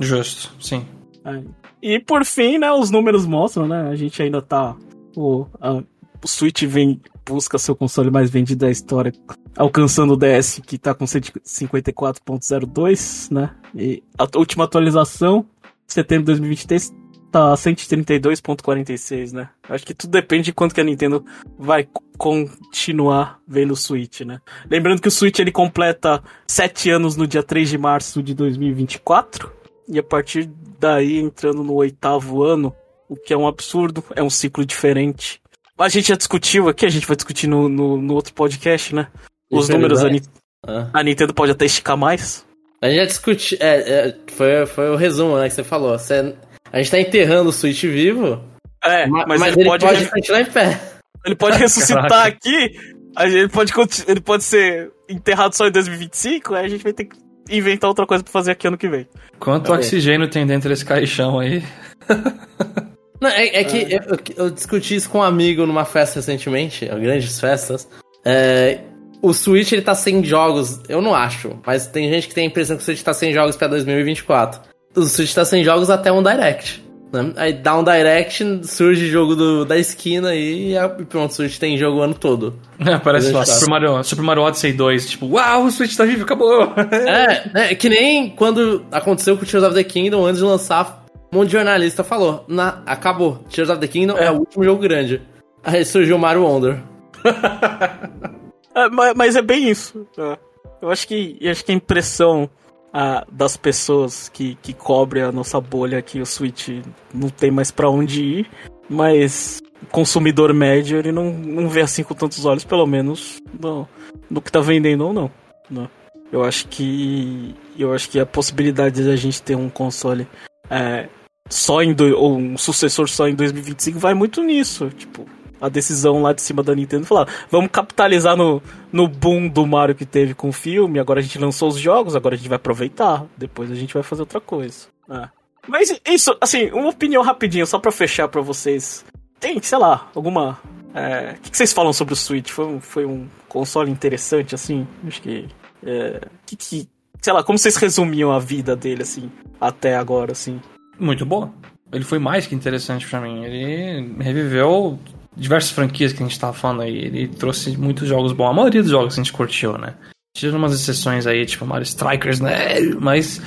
Justo, sim. É. E por fim, né, os números mostram, né? A gente ainda tá. O, a- o Switch vem, busca seu console mais vendido da história, alcançando o DS, que tá com 154.02, né? E a última atualização, setembro de 2023, tá 132.46, né? Acho que tudo depende de quanto que a Nintendo vai continuar vendo o Switch, né? Lembrando que o Switch ele completa 7 anos no dia 3 de março de 2024. E a partir daí, entrando no oitavo ano, o que é um absurdo, é um ciclo diferente. A gente já discutiu aqui, a gente vai discutir no, no, no outro podcast, né? Os números, a, Ah. a Nintendo pode até esticar mais. A gente já discutiu. É, é, foi, foi o resumo, né, que você falou. Você- a gente tá enterrando o Switch vivo, É, ma- mas, mas, ele, ele pode, pode, continuar em pé. ele pode ressuscitar Caraca. aqui, a gente- ele pode, ele pode ser enterrado só em 2025, aí a gente vai ter que inventar outra coisa pra fazer aqui ano que vem. Quanto Cadê? oxigênio tem dentro desse caixão aí? Não, é, é que eu, eu discuti isso com um amigo numa festa recentemente, grandes festas. É, o Switch ele tá sem jogos, eu não acho, mas tem gente que tem a impressão que o Switch tá sem jogos pra 2024. O Switch tá sem jogos até um Direct. né? Aí dá um Direct, surge jogo do- da esquina e e pronto, o Switch tem jogo o ano todo. Parece lá, 2024. Super Mario, Super Mario Odyssey 2, tipo, uau, o Switch tá vivo, acabou! É, é que nem quando aconteceu com Tears of the Kingdom, antes de lançar, um monte de jornalista falou, na, acabou, Tears of the Kingdom é. o último jogo grande. Aí surgiu o Mario Wonder. É, ma- mas, é bem isso. é. Eu acho que, eu acho que a impressão ah, das pessoas que, que cobre a nossa bolha que o Switch não tem mais pra onde ir, mas consumidor médio ele não, não vê assim com tantos olhos, pelo menos no, no que tá vendendo ou não. né? Eu acho que eu acho que a possibilidade de a gente ter um console é, só em do, ou um sucessor só em 2025 vai muito nisso, tipo a decisão lá de cima da Nintendo falar, vamos capitalizar no, no boom do Mario que teve com o filme, agora a gente lançou os jogos, agora a gente vai aproveitar, depois a gente vai fazer outra coisa. É. Mas isso, assim, uma opinião rapidinha, só pra fechar pra vocês. Tem, sei lá, alguma. é, O que, que vocês falam sobre o Switch? Foi um, foi um console interessante, assim? Acho que. É, que, que, sei lá, como vocês resumiam a vida dele, assim, até agora, assim? Muito boa. Ele foi mais que interessante pra mim. Ele reviveu diversas franquias que a gente tava falando aí. Ele trouxe muitos jogos bons. A maioria dos jogos a gente curtiu, né? Tirando umas exceções aí, tipo Mario Strikers, né? Mas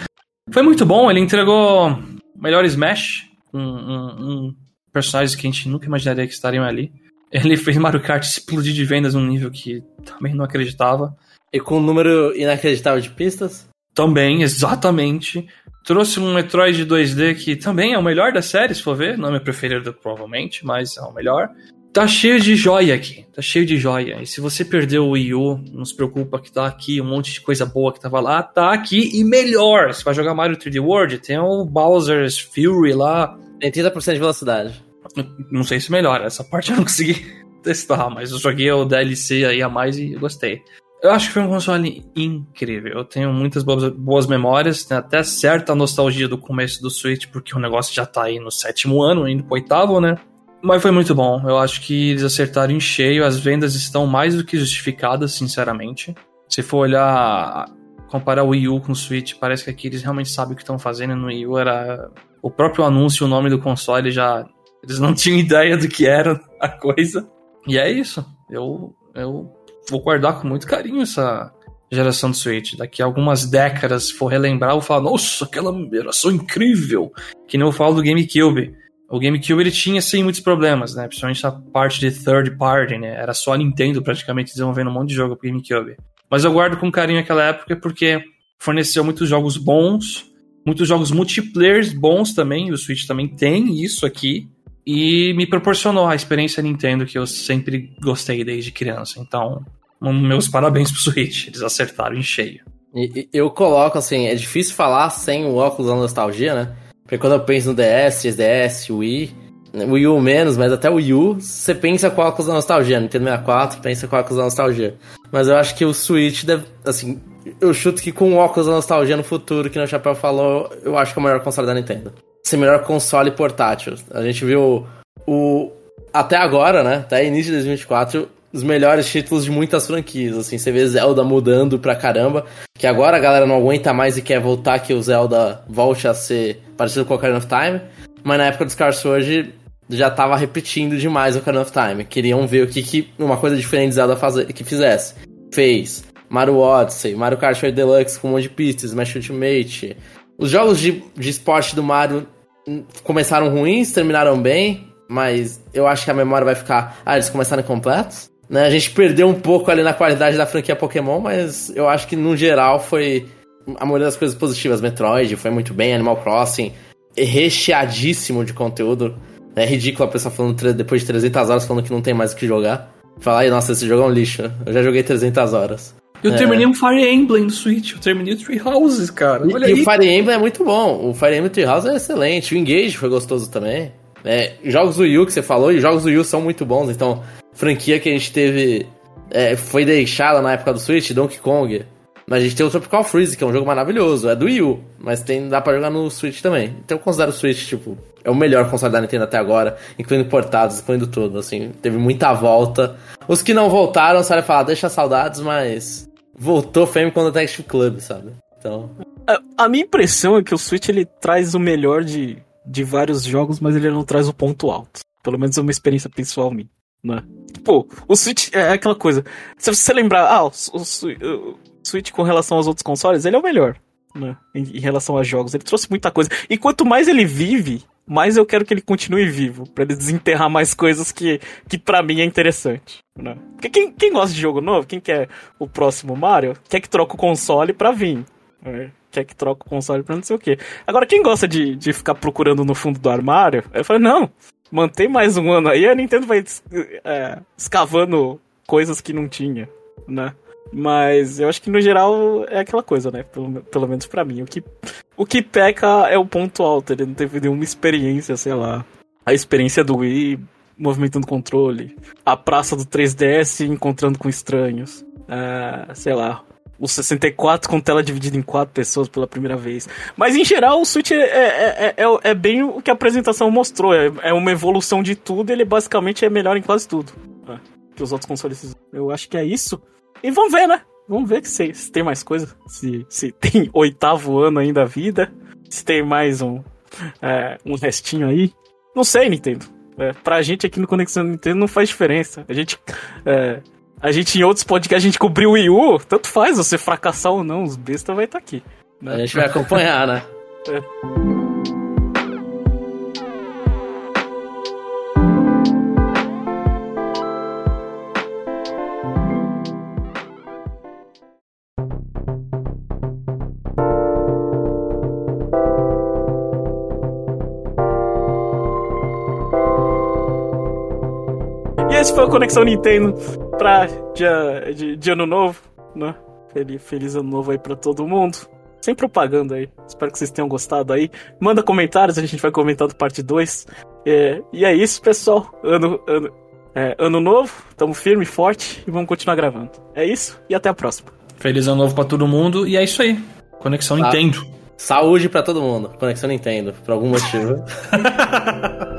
foi muito bom. Ele entregou melhor Smash. Um, um, um personagens que a gente nunca imaginaria que estariam ali. Ele fez Mario Kart explodir de vendas num nível que também não acreditava. E com um número inacreditável de pistas. Também, exatamente. Trouxe um Metroid 2D que também é o melhor da série, se for ver. Não é meu preferido, provavelmente, mas é o melhor. Tá cheio de joia aqui. Tá cheio de joia. E se você perdeu o Wii U, não se preocupa que tá aqui um monte de coisa boa que tava lá. Tá aqui e melhor. Você vai jogar Mario 3D World, tem o Bowser's Fury lá. Tem 30% de velocidade. Não sei se melhora. Essa parte eu não consegui testar, mas eu joguei o DLC aí a mais e eu gostei. Eu acho que foi um console incrível. Eu tenho muitas boas, boas memórias, tem até certa nostalgia do começo do Switch, porque o negócio já tá aí no sétimo ano, indo pro oitavo, né? Mas foi muito bom. Eu acho que eles acertaram em cheio. As vendas estão mais do que justificadas, sinceramente. Se for olhar, comparar o Wii U com o Switch, parece que aqui eles realmente sabem o que estão fazendo. No Wii U era o próprio anúncio, o nome do console já. Eles não tinham ideia do que era a coisa. E é isso. Eu, eu vou guardar com muito carinho essa geração do Switch. Daqui a algumas décadas, se for relembrar, eu vou falar, nossa, aquela geração incrível. Que nem eu falo do GameCube. O GameCube ele tinha sim muitos problemas, né? Principalmente a parte de third party, né? Era só a Nintendo praticamente desenvolvendo um monte de jogo pro GameCube. Mas eu guardo com carinho aquela época porque forneceu muitos jogos bons muitos jogos multiplayer bons também, o Switch também tem isso aqui. E me proporcionou a experiência Nintendo que eu sempre gostei desde criança. Então, meus parabéns pro Switch, eles acertaram em cheio. E, eu coloco assim, é difícil falar sem o óculos da nostalgia, né? Porque quando eu penso no DS, 3DS, Wii, Wii U menos, mas até o Wii U, você pensa com óculos da nostalgia. Nintendo 64 pensa com óculos da nostalgia. Mas eu acho que o Switch deve, assim, eu chuto que com óculos da nostalgia no futuro, que o Chapéu falou, eu acho que é o melhor console da Nintendo. Ser melhor console portátil. A gente viu o. Até agora, né? Até início de 2024, os melhores títulos de muitas franquias. Assim, você vê Zelda mudando pra caramba. Que agora a galera não aguenta mais e quer voltar que o Zelda volte a ser parecido com o Ocarina of Time. Mas na época do Scar Sword já tava repetindo demais o Ocarina of Time. Queriam ver o que, que uma coisa diferente Zelda fazer, que fizesse. Fez. Mario Odyssey, Mario Kart 8 Deluxe com um monte de pistas, Smash Ultimate. Os jogos de, de esporte do Mario começaram ruins, terminaram bem, mas eu acho que a memória vai ficar. Ah, eles começaram incompletos? Né? A gente perdeu um pouco ali na qualidade da franquia Pokémon, mas eu acho que no geral foi a maioria das coisas positivas. Metroid foi muito bem, Animal Crossing recheadíssimo de conteúdo. É ridículo a pessoa falando depois de 300 horas falando que não tem mais o que jogar. Falar aí, nossa, esse jogo é um lixo. Eu já joguei 300 horas. Eu é. terminei um Fire Emblem no Switch, eu terminei o Tree Houses, cara. Olha e, aí. o Fire Emblem é muito bom. O Fire Emblem Tree House é excelente. O Engage foi gostoso também. É, jogos do Yu que você falou, e jogos do Yu são muito bons. Então, franquia que a gente teve. É, foi deixada na época do Switch, Donkey Kong. Mas a gente tem o Tropical Freeze, que é um jogo maravilhoso. É do Wii U, mas tem, dá pra jogar no Switch também. Então eu considero o Switch, tipo, é o melhor console da Nintendo até agora, incluindo portados, incluindo tudo, assim. Teve muita volta. Os que não voltaram, vai falar, deixa saudades, mas voltou Fame com o Detective Club, sabe? Então... A, a, minha impressão é que o Switch, ele traz o melhor de, de vários jogos, mas ele não traz o ponto alto. Pelo menos é uma experiência pessoal minha. Né? Pô, o Switch é aquela coisa. Se você lembrar, ah, o, o, Switch com relação aos outros consoles, ele é o melhor, né? Em, em, relação a jogos. Ele trouxe muita coisa. E quanto mais ele vive, mais eu quero que ele continue vivo. para ele desenterrar mais coisas que, que para mim é interessante. Né? Porque quem, quem gosta de jogo novo, quem quer o próximo Mario, quer que troque o console pra vir. Né? Quer que troque o console pra não sei o quê. Agora, quem gosta de, de ficar procurando no fundo do armário, eu falo, não, mantém mais um ano aí, a Nintendo vai é, escavando coisas que não tinha, né? Mas eu acho que no geral é aquela coisa, né? Pelo, pelo menos para mim. O que, o que peca é o ponto alto. Ele não teve nenhuma experiência, sei lá. A experiência do Wii movimentando controle. A praça do 3DS encontrando com estranhos. Uh, sei lá. O 64 com tela dividida em quatro pessoas pela primeira vez. Mas em geral o Switch é, é, é, é, é bem o que a apresentação mostrou. É, é uma evolução de tudo ele basicamente é melhor em quase tudo. É, que os outros consoles. Eu acho que é isso. E vamos ver, né? Vamos ver se, se tem mais coisa. Se, se tem oitavo ano ainda a vida. Se tem mais um, é, um restinho aí. Não sei, Nintendo. É, pra gente aqui no Conexão Nintendo não faz diferença. A gente. É, a gente em outros podcasts a gente cobriu o Wii U, tanto faz você fracassar ou não, os bestas vai estar tá aqui. Né? A gente vai acompanhar, né? é. esse foi o Conexão Nintendo pra dia, de, de ano novo, né? Feliz, feliz ano novo aí pra todo mundo. Sem propaganda aí. Espero que vocês tenham gostado aí. Manda comentários, a gente vai comentar do parte 2. É, e é isso, pessoal. Ano, ano, é, ano novo, tamo firme, forte e vamos continuar gravando. É isso e até a próxima. Feliz ano novo pra todo mundo e é isso aí. Conexão Nintendo. Saúde pra todo mundo. Conexão Nintendo, por algum motivo.